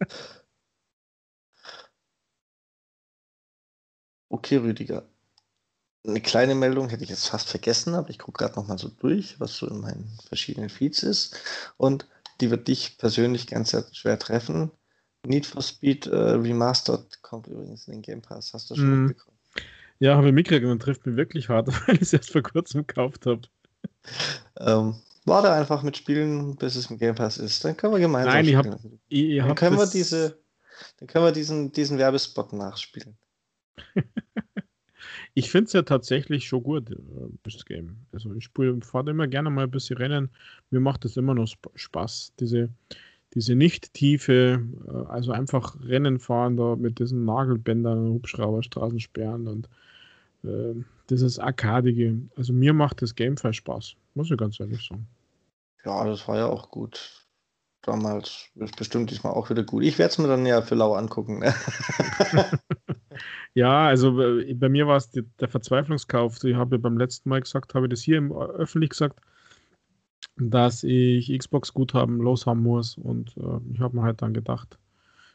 okay, Rüdiger. Eine kleine Meldung hätte ich jetzt fast vergessen, aber ich gucke gerade noch mal so durch, was so in meinen verschiedenen Feeds ist. Und die wird dich persönlich ganz schwer treffen. Need for Speed äh, Remastered kommt übrigens in den Game Pass. Hast du schon mm. Ja, habe ich mitgekriegt und trifft mich wirklich hart, weil ich es erst vor kurzem gekauft habe. Ähm, warte einfach mit Spielen, bis es im Game Pass ist. Dann können wir gemeinsam Nein, ich hab, ich, ich dann können wir diese, dann können wir diesen, diesen Werbespot nachspielen. ich finde es ja tatsächlich schon gut, äh, das Game. Also ich fahre immer gerne mal ein bisschen Rennen. Mir macht es immer noch Spaß. Diese, diese nicht tiefe, äh, also einfach Rennen fahren da mit diesen Nagelbändern, Hubschrauber, Straßensperren und äh, dieses Arkadige. Also mir macht das Gamefly Spaß, muss ich ganz ehrlich sagen. Ja, das war ja auch gut. Damals ist bestimmt diesmal auch wieder gut. Ich werde es mir dann ja für lau angucken. Ne? ja, also äh, bei mir war es der Verzweiflungskauf. Ich habe beim letzten Mal gesagt, habe ich das hier im, öffentlich gesagt, dass ich Xbox-Guthaben loshaben muss. Und äh, ich habe mir halt dann gedacht,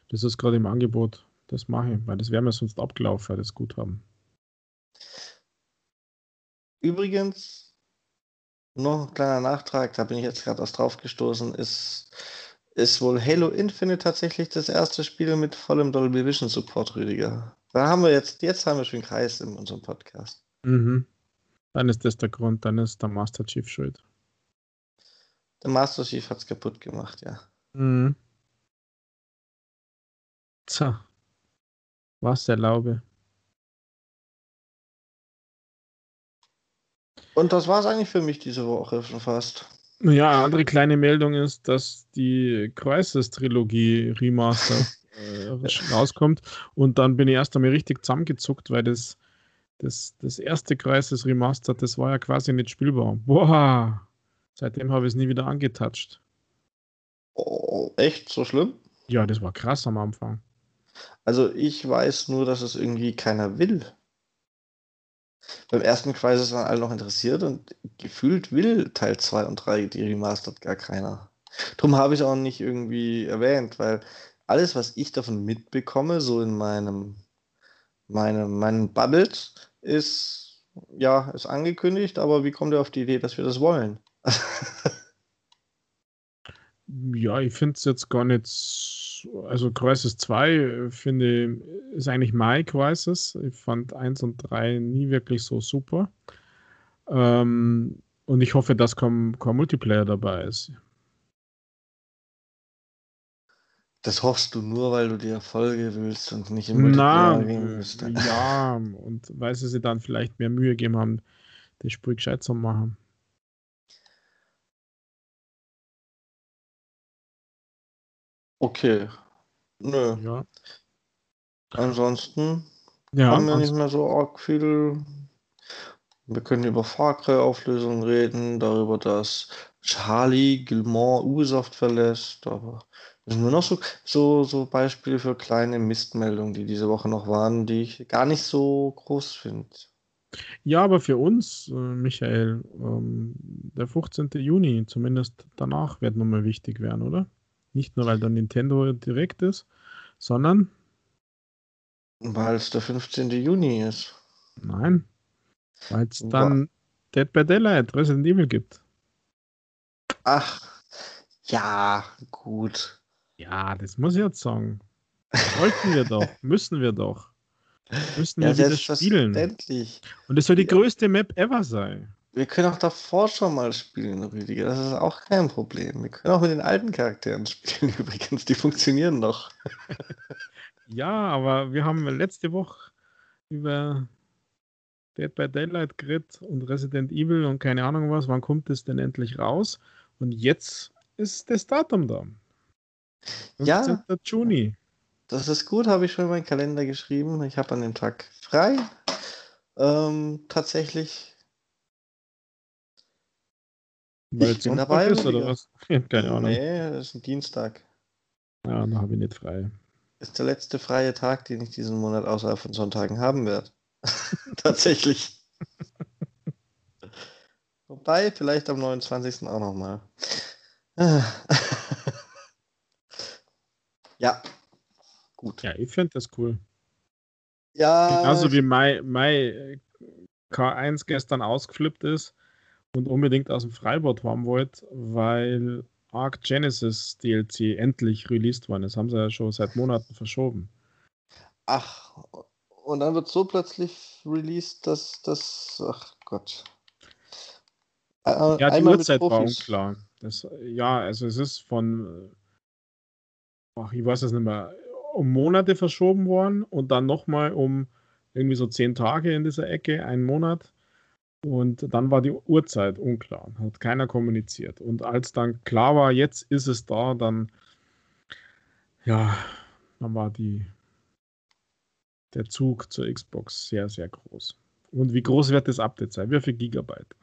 das ist gerade im Angebot, das mache ich, weil das wäre mir sonst abgelaufen, das Guthaben. Übrigens, noch ein kleiner Nachtrag, da bin ich jetzt gerade erst drauf gestoßen, ist, ist wohl Halo Infinite tatsächlich das erste Spiel mit vollem Dolby Vision Support, Rüdiger. Da haben wir jetzt, jetzt haben wir schon Kreis in unserem Podcast. Mhm. Dann ist das der Grund, dann ist der Master Chief schuld. Der Master Chief hat es kaputt gemacht, ja. Mhm. So. Was erlaube. Und das war es eigentlich für mich diese Woche schon fast. Ja, andere kleine Meldung ist, dass die Crisis-Trilogie Remaster äh, rauskommt. Und dann bin ich erst einmal richtig zusammengezuckt, weil das, das, das erste Crisis Remaster, das war ja quasi nicht spielbar. Boah! Seitdem habe ich es nie wieder angetatscht. Oh, echt? So schlimm? Ja, das war krass am Anfang. Also ich weiß nur, dass es irgendwie keiner will. Beim ersten Crisis waren alle noch interessiert und gefühlt will Teil 2 und 3 die Remastered gar keiner. Drum habe ich auch nicht irgendwie erwähnt, weil alles, was ich davon mitbekomme, so in meinem, meinem, meinen Bubbles, ist, ja, ist angekündigt, aber wie kommt ihr auf die Idee, dass wir das wollen? ja, ich finde es jetzt gar nicht. Also, Crisis 2 äh, finde ist eigentlich My Crisis. Ich fand 1 und 3 nie wirklich so super. Ähm, und ich hoffe, dass kein, kein Multiplayer dabei ist. Das hoffst du nur, weil du die Erfolge willst und nicht im Multiplayer gehen willst. Ja, und weil sie sich dann vielleicht mehr Mühe gegeben haben, das Spiel gescheit zu machen. Okay. Nö. Ja. Ansonsten Ja, haben wir ans- nicht mehr so arg viel. Wir können über Far Cry-Auflösungen reden, darüber, dass Charlie Gilmore Ubisoft verlässt, aber das sind nur noch so, so, so Beispiele für kleine Mistmeldungen, die diese Woche noch waren, die ich gar nicht so groß finde. ja, aber für uns, äh, Michael, ähm, der 15. Juni, zumindest danach, wird nochmal wichtig werden, oder? Nicht nur, weil dann Nintendo direkt ist, sondern, Weil es der 15. Juni ist. nein, weil es dann Dead by Daylight Resident Evil gibt. Ach, ja, gut. Ja, das muss ich jetzt sagen. Wollten wir doch, müssen wir doch. Müssen Ja, wir wieder spielen. Und es soll die Ja. größte Map ever sein. Wir können auch davor schon mal spielen, Rüdiger. Das ist auch kein Problem. Wir können auch mit den alten Charakteren spielen übrigens. Die funktionieren noch. Ja, aber wir haben letzte Woche über Dead by Daylight Grid und Resident Evil und keine Ahnung was, wann kommt es denn endlich raus? Und jetzt ist das Datum da. Ja. 15. Juni. Das ist gut, habe ich schon in meinen Kalender geschrieben. Ich habe an dem Tag frei. Ähm, tatsächlich. Weil Ich bin dabei, ist oder was? Keine Ahnung. Nee, das ist ein Dienstag. Ja, da habe ich nicht frei. Ist der letzte freie Tag, den ich diesen Monat außerhalb von Sonntagen haben werde. Tatsächlich. Wobei, vielleicht am 29. auch nochmal. ja, gut. Ja, ich finde das cool. Ja, Genauso wie mein, mein K1 gestern ausgeflippt ist und unbedingt aus dem Freibad haben wollte, weil Arc Genesis DLC endlich released worden ist. Haben sie ja schon seit Monaten verschoben. ach, und dann wird so plötzlich released, dass das, ach Gott. Äh, Ja, die Uhrzeit war unklar. Das, ja, also es ist von, ach, ich weiß es nicht mehr, um Monate verschoben worden und dann nochmal um irgendwie so zehn Tage in dieser Ecke, einen Monat. Und dann war die Uhrzeit unklar, hat keiner kommuniziert. Und als dann klar war, jetzt ist es da, dann, ja, dann war die, der Zug zur Xbox sehr, sehr groß. Und wie groß wird das Update sein? Wie viel Gigabyte?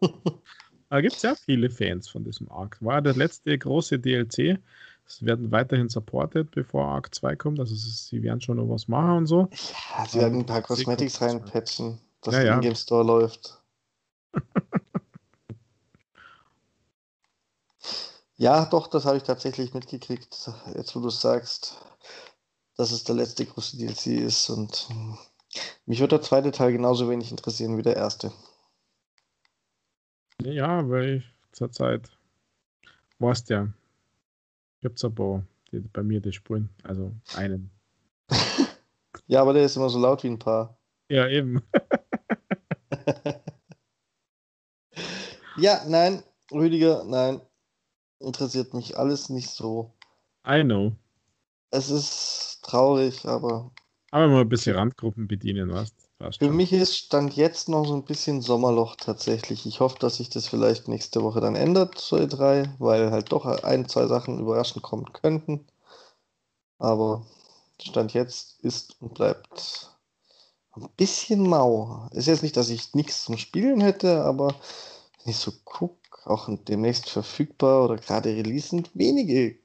Da gibt es ja viele Fans von diesem Arc. War der letzte große DLC. Es werden weiterhin supported, bevor Arc 2 kommt. Also sie werden schon noch was machen und so. Ja, sie werden ein paar Cosmetics Sequel- reinpatchen, dass Ja, der. Ingame Store läuft. ja, doch, das habe ich tatsächlich mitgekriegt, jetzt wo du sagst, dass es der letzte große DLC ist und hm, mich wird der zweite Teil genauso wenig interessieren wie der erste. Ja, weil ich zurzeit weißt ja, gibt es ein paar, die bei mir die spulen. Also einen. Ja, aber der ist immer so laut wie ein Paar. Ja, eben. ja, nein, Rüdiger, nein. Interessiert mich alles nicht so. I know. Es ist traurig, aber. Aber mal ein bisschen Randgruppen bedienen, was? Für mich ist Stand jetzt noch so ein bisschen Sommerloch tatsächlich. Ich hoffe, dass sich das vielleicht nächste Woche dann ändert zur E3, weil halt doch ein, zwei Sachen überraschend kommen könnten. Aber Stand jetzt ist und bleibt ein bisschen mau. Ist jetzt nicht, dass ich nichts zum Spielen hätte, aber wenn ich so gucke, auch demnächst verfügbar oder gerade releasend, wenige.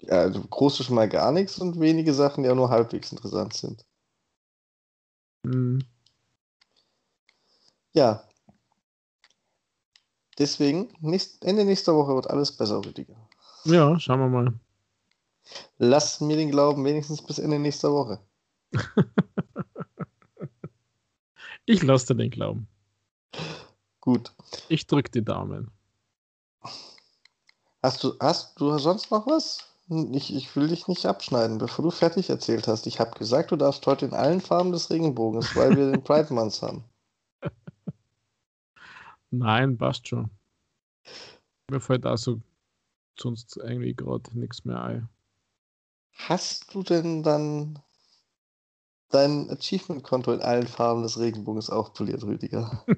Ja, also große schon mal gar nichts und wenige Sachen, die auch nur halbwegs interessant sind. Mhm. Ja. Deswegen, nächst, Ende nächster Woche wird alles besser, Rüdiger. Ja, schauen wir mal. Lass mir den Glauben wenigstens bis Ende nächster Woche. ich lasse dir den Glauben. Gut. Ich drücke die Daumen. Hast du, hast du sonst noch was? Ich, ich will dich nicht abschneiden, bevor du fertig erzählt hast. Ich habe gesagt, du darfst heute in allen Farben des Regenbogens, weil wir den Pride Month haben. Nein, passt schon. Mir fällt also sonst irgendwie gerade nichts mehr ein. Hast du denn dann dein Achievement-Konto in allen Farben des Regenbogens aufpoliert, Rüdiger?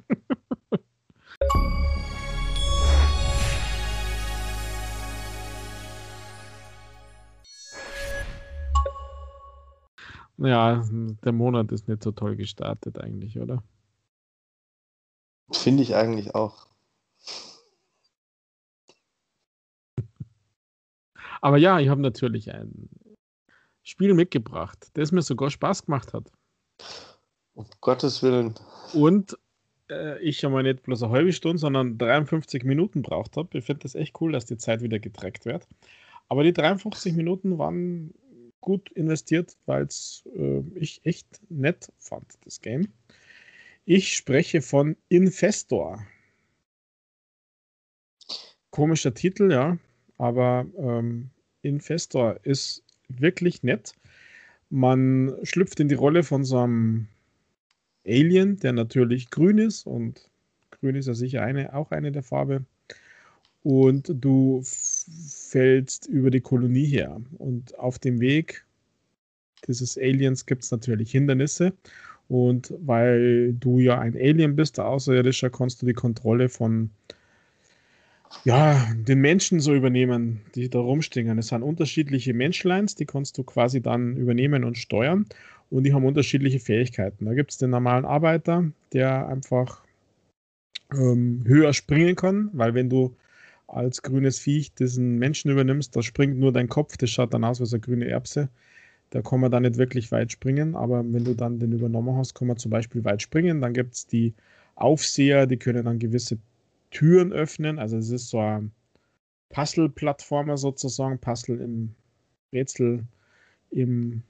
Ja, der Monat ist nicht so toll gestartet eigentlich, oder? Finde ich eigentlich auch. Aber ja, ich habe natürlich ein Spiel mitgebracht, das mir sogar Spaß gemacht hat. Um Gottes Willen. Und äh, ich ja mal nicht bloß eine halbe Stunde, sondern 53 Minuten braucht habe. Ich finde das echt cool, dass die Zeit wieder getrackt wird. Aber die 53 Minuten waren gut investiert, weil es äh, ich echt nett fand, das Game. Ich spreche von Infestor. Komischer Titel, ja, aber ähm, Infestor ist wirklich nett. Man schlüpft in die Rolle von so einem Alien, der natürlich grün ist und grün ist ja sicher eine, auch eine der Farbe. Und du fällst über die Kolonie her. Und auf dem Weg dieses Aliens gibt es natürlich Hindernisse. Und weil du ja ein Alien bist, der Außerirdischer, kannst du die Kontrolle von ja, den Menschen so übernehmen, die da rumstehen. Es sind unterschiedliche Menschleins, die kannst du quasi dann übernehmen und steuern. Und die haben unterschiedliche Fähigkeiten. Da gibt es den normalen Arbeiter, der einfach ähm, höher springen kann, weil wenn du als grünes Viech diesen Menschen übernimmst, da springt nur dein Kopf, das schaut dann aus wie eine grüne Erbse. Da kann man dann nicht wirklich weit springen, aber wenn du dann den übernommen hast, kann man zum Beispiel weit springen. Dann gibt es die Aufseher, die können dann gewisse Türen öffnen. Also es ist so ein Puzzle-Plattformer sozusagen, Puzzle im Rätsel im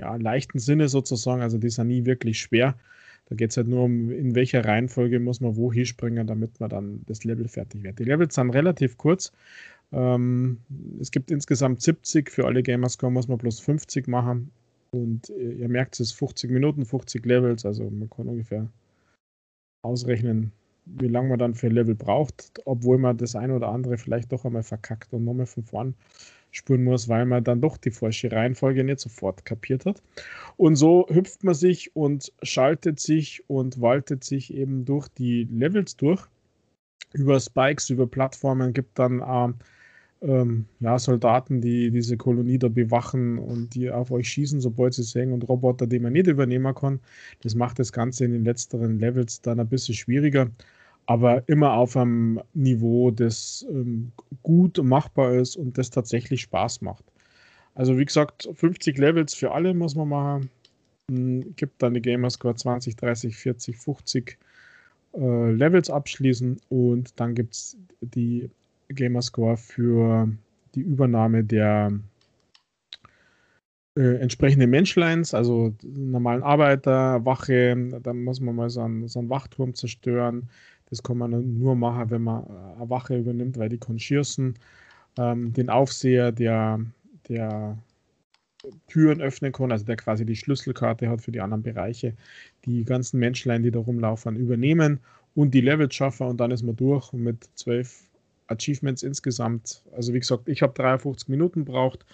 ja, leichten Sinne sozusagen. Also die sind nie wirklich schwer. Da geht es halt nur um, in welcher Reihenfolge muss man wo hinspringen, damit man dann das Level fertig wird. Die Levels sind relativ kurz. Ähm, es gibt insgesamt 70. Für alle Gamerscore muss man plus 50 machen. Und äh, ihr merkt, es ist 50 Minuten, 50 Levels. Also man kann ungefähr ausrechnen, wie lange man dann für ein Level braucht, obwohl man das eine oder andere vielleicht doch einmal verkackt und nochmal von vorn spuren muss, weil man dann doch die falsche Reihenfolge nicht sofort kapiert hat. Und so hüpft man sich und schaltet sich und waltet sich eben durch die Levels durch. Über Spikes, über Plattformen gibt dann äh, ähm, ja, Soldaten, die diese Kolonie da bewachen und die auf euch schießen, sobald sie sehen und Roboter, die man nicht übernehmen kann. Das macht das Ganze in den letzteren Levels dann ein bisschen schwieriger, aber immer auf einem Niveau, das ähm, gut machbar ist und das tatsächlich Spaß macht. Also wie gesagt, 50 Levels für alle muss man machen. Hm, gibt dann die Gamerscore 20, 30, 40, 50 äh, Levels abschließen und dann gibt es die Gamerscore für die Übernahme der äh, entsprechenden Menschleins, also normalen Arbeiter, Wache, da muss man mal so einen, so einen Wachturm zerstören. Das kann man nur machen, wenn man eine Wache übernimmt, weil die kann. Ähm, den Aufseher, der, der Türen öffnen kann, also der quasi die Schlüsselkarte hat für die anderen Bereiche, die ganzen Menschlein, die da rumlaufen, übernehmen und die Levels schaffen und dann ist man durch mit zwölf Achievements insgesamt. Also wie gesagt, ich habe 53 Minuten braucht.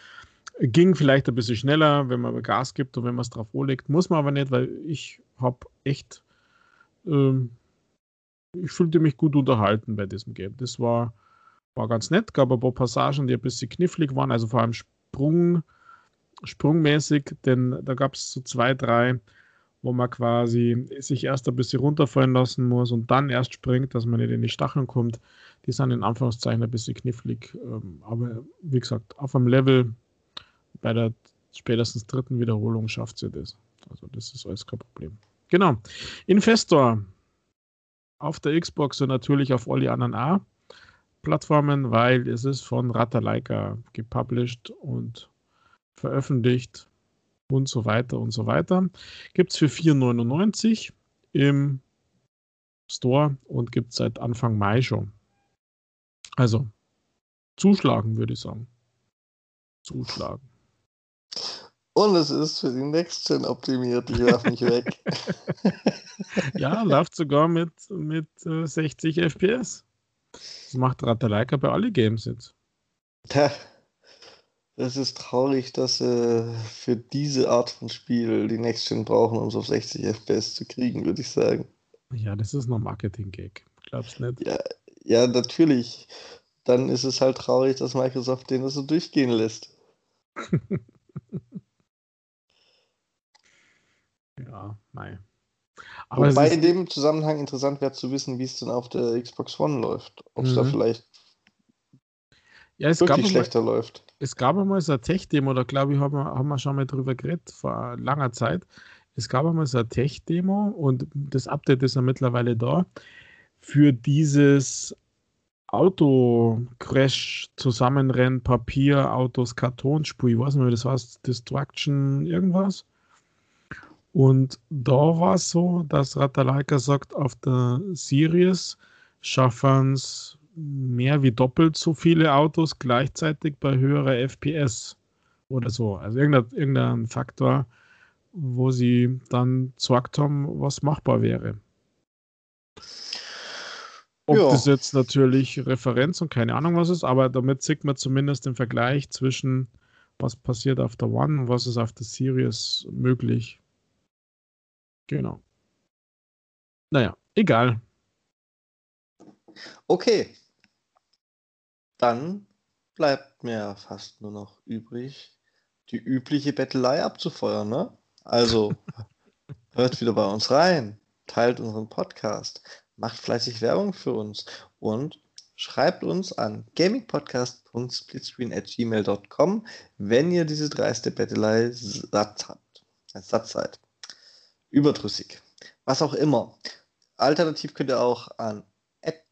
Ging vielleicht ein bisschen schneller, wenn man Gas gibt und wenn man es drauf legt. Muss man aber nicht, weil ich habe echt, ähm, ich fühlte mich gut unterhalten bei diesem Game. Das war, war ganz nett, gab ein paar Passagen, die ein bisschen knifflig waren, also vor allem Sprung, sprungmäßig, denn da gab es so zwei, drei, wo man quasi sich erst ein bisschen runterfallen lassen muss und dann erst springt, dass man nicht in die Stacheln kommt. Die sind in Anführungszeichen ein bisschen knifflig, ähm, aber wie gesagt, auf einem Level bei der spätestens dritten Wiederholung schafft sie das. Also das ist alles kein Problem. Genau. Infestor auf der Xbox und natürlich auf all die anderen A Plattformen, weil es ist von Ratalaika gepublished und veröffentlicht und so weiter und so weiter. Gibt es für 4,99 im Store und gibt es seit Anfang Mai schon. Also zuschlagen, würde ich sagen. Zuschlagen. Und es ist für die Next Gen optimiert, ich werfe mich weg. ja, läuft sogar mit, mit äh, 60 FPS. Das macht Ratalaika bei alle Games jetzt. Es ist traurig, dass äh, für diese Art von Spiel die Next Gen brauchen, um es auf 60 FPS zu kriegen, würde ich sagen. Ja, das ist noch Marketing-Gag. Glaubst nicht? Ja, ja, natürlich. Dann ist es halt traurig, dass Microsoft den das so durchgehen lässt. ja, nein. Aber Wobei in dem Zusammenhang interessant wäre zu wissen, wie es denn auf der Xbox One läuft. Ob es mhm. da vielleicht ja, es wirklich schlechter läuft. Es gab einmal so eine Tech-Demo, da glaube ich, haben wir, haben wir schon mal drüber geredet, vor langer Zeit. Es gab einmal so eine Tech-Demo und das Update ist ja mittlerweile da für dieses Auto-Crash, Zusammenrennen, Papier, Autos, Kartonspiel, ich weiß nicht mehr, das war Destruction, irgendwas. Und da war es so, dass Ratalaika sagt, auf der Series schaffen es mehr wie doppelt so viele Autos gleichzeitig bei höherer FPS oder so. Also irgendein, irgendein Faktor, wo sie dann gesagt haben, was machbar wäre. Ob ja. das jetzt natürlich Referenz und keine Ahnung was ist, aber damit sieht man zumindest den Vergleich zwischen was passiert auf der One und was ist auf der Series möglich. Genau. Naja, egal. Okay, dann bleibt mir fast nur noch übrig, die übliche Bettelei abzufeuern, ne? Also, hört wieder bei uns rein, teilt unseren Podcast, macht fleißig Werbung für uns und schreibt uns an gamingpodcast.splitscreen.gmail.com, wenn ihr diese dreiste Bettelei satt habt. Als Satz seid. Überdrüssig. Was auch immer. Alternativ könnt ihr auch an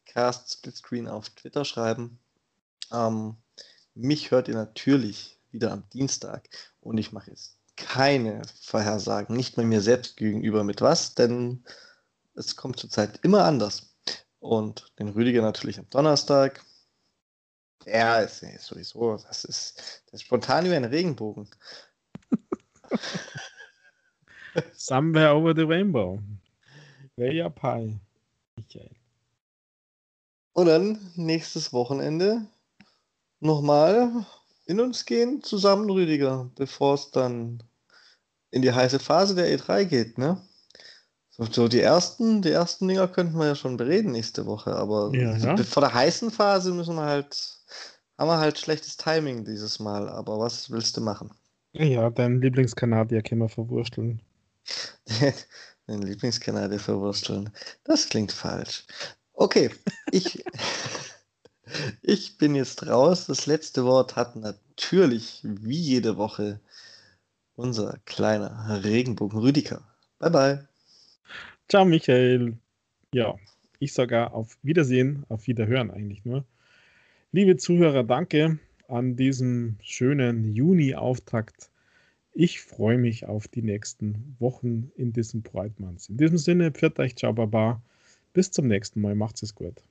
@castsplitscreen auf Twitter schreiben ähm, mich hört ihr natürlich wieder am Dienstag und ich mache jetzt keine Vorhersagen, nicht mal mir selbst gegenüber mit was, denn es kommt zurzeit immer anders. Und den Rüdiger natürlich am Donnerstag. Ja, ist, ist sowieso, das ist, das ist spontan wie ein Regenbogen. Somewhere over the rainbow. Way pie. Michael. Und dann nächstes Wochenende nochmal in uns gehen zusammen, Rüdiger, bevor es dann in die heiße Phase der E3 geht, ne? So, die ersten, die ersten Dinger könnten wir ja schon bereden nächste Woche, aber ja, ja. vor der heißen Phase müssen wir halt, haben wir halt schlechtes Timing dieses Mal, aber was willst du machen? Ja, deinen Lieblingskanadier können wir verwursteln. Den Lieblingskanadier verwursteln. Das klingt falsch. Okay, ich. Ich bin jetzt raus. Das letzte Wort hat natürlich wie jede Woche unser kleiner Regenbogen Rüdiger. Bye bye. Ciao Michael. Ja, ich sage auf Wiedersehen, auf Wiederhören eigentlich nur. Liebe Zuhörer, danke an diesem schönen Juni-Auftakt. Ich freue mich auf die nächsten Wochen in diesem Breitmanns. In diesem Sinne, pfiat euch, ciao, baba. Bis zum nächsten Mal. Macht's es gut.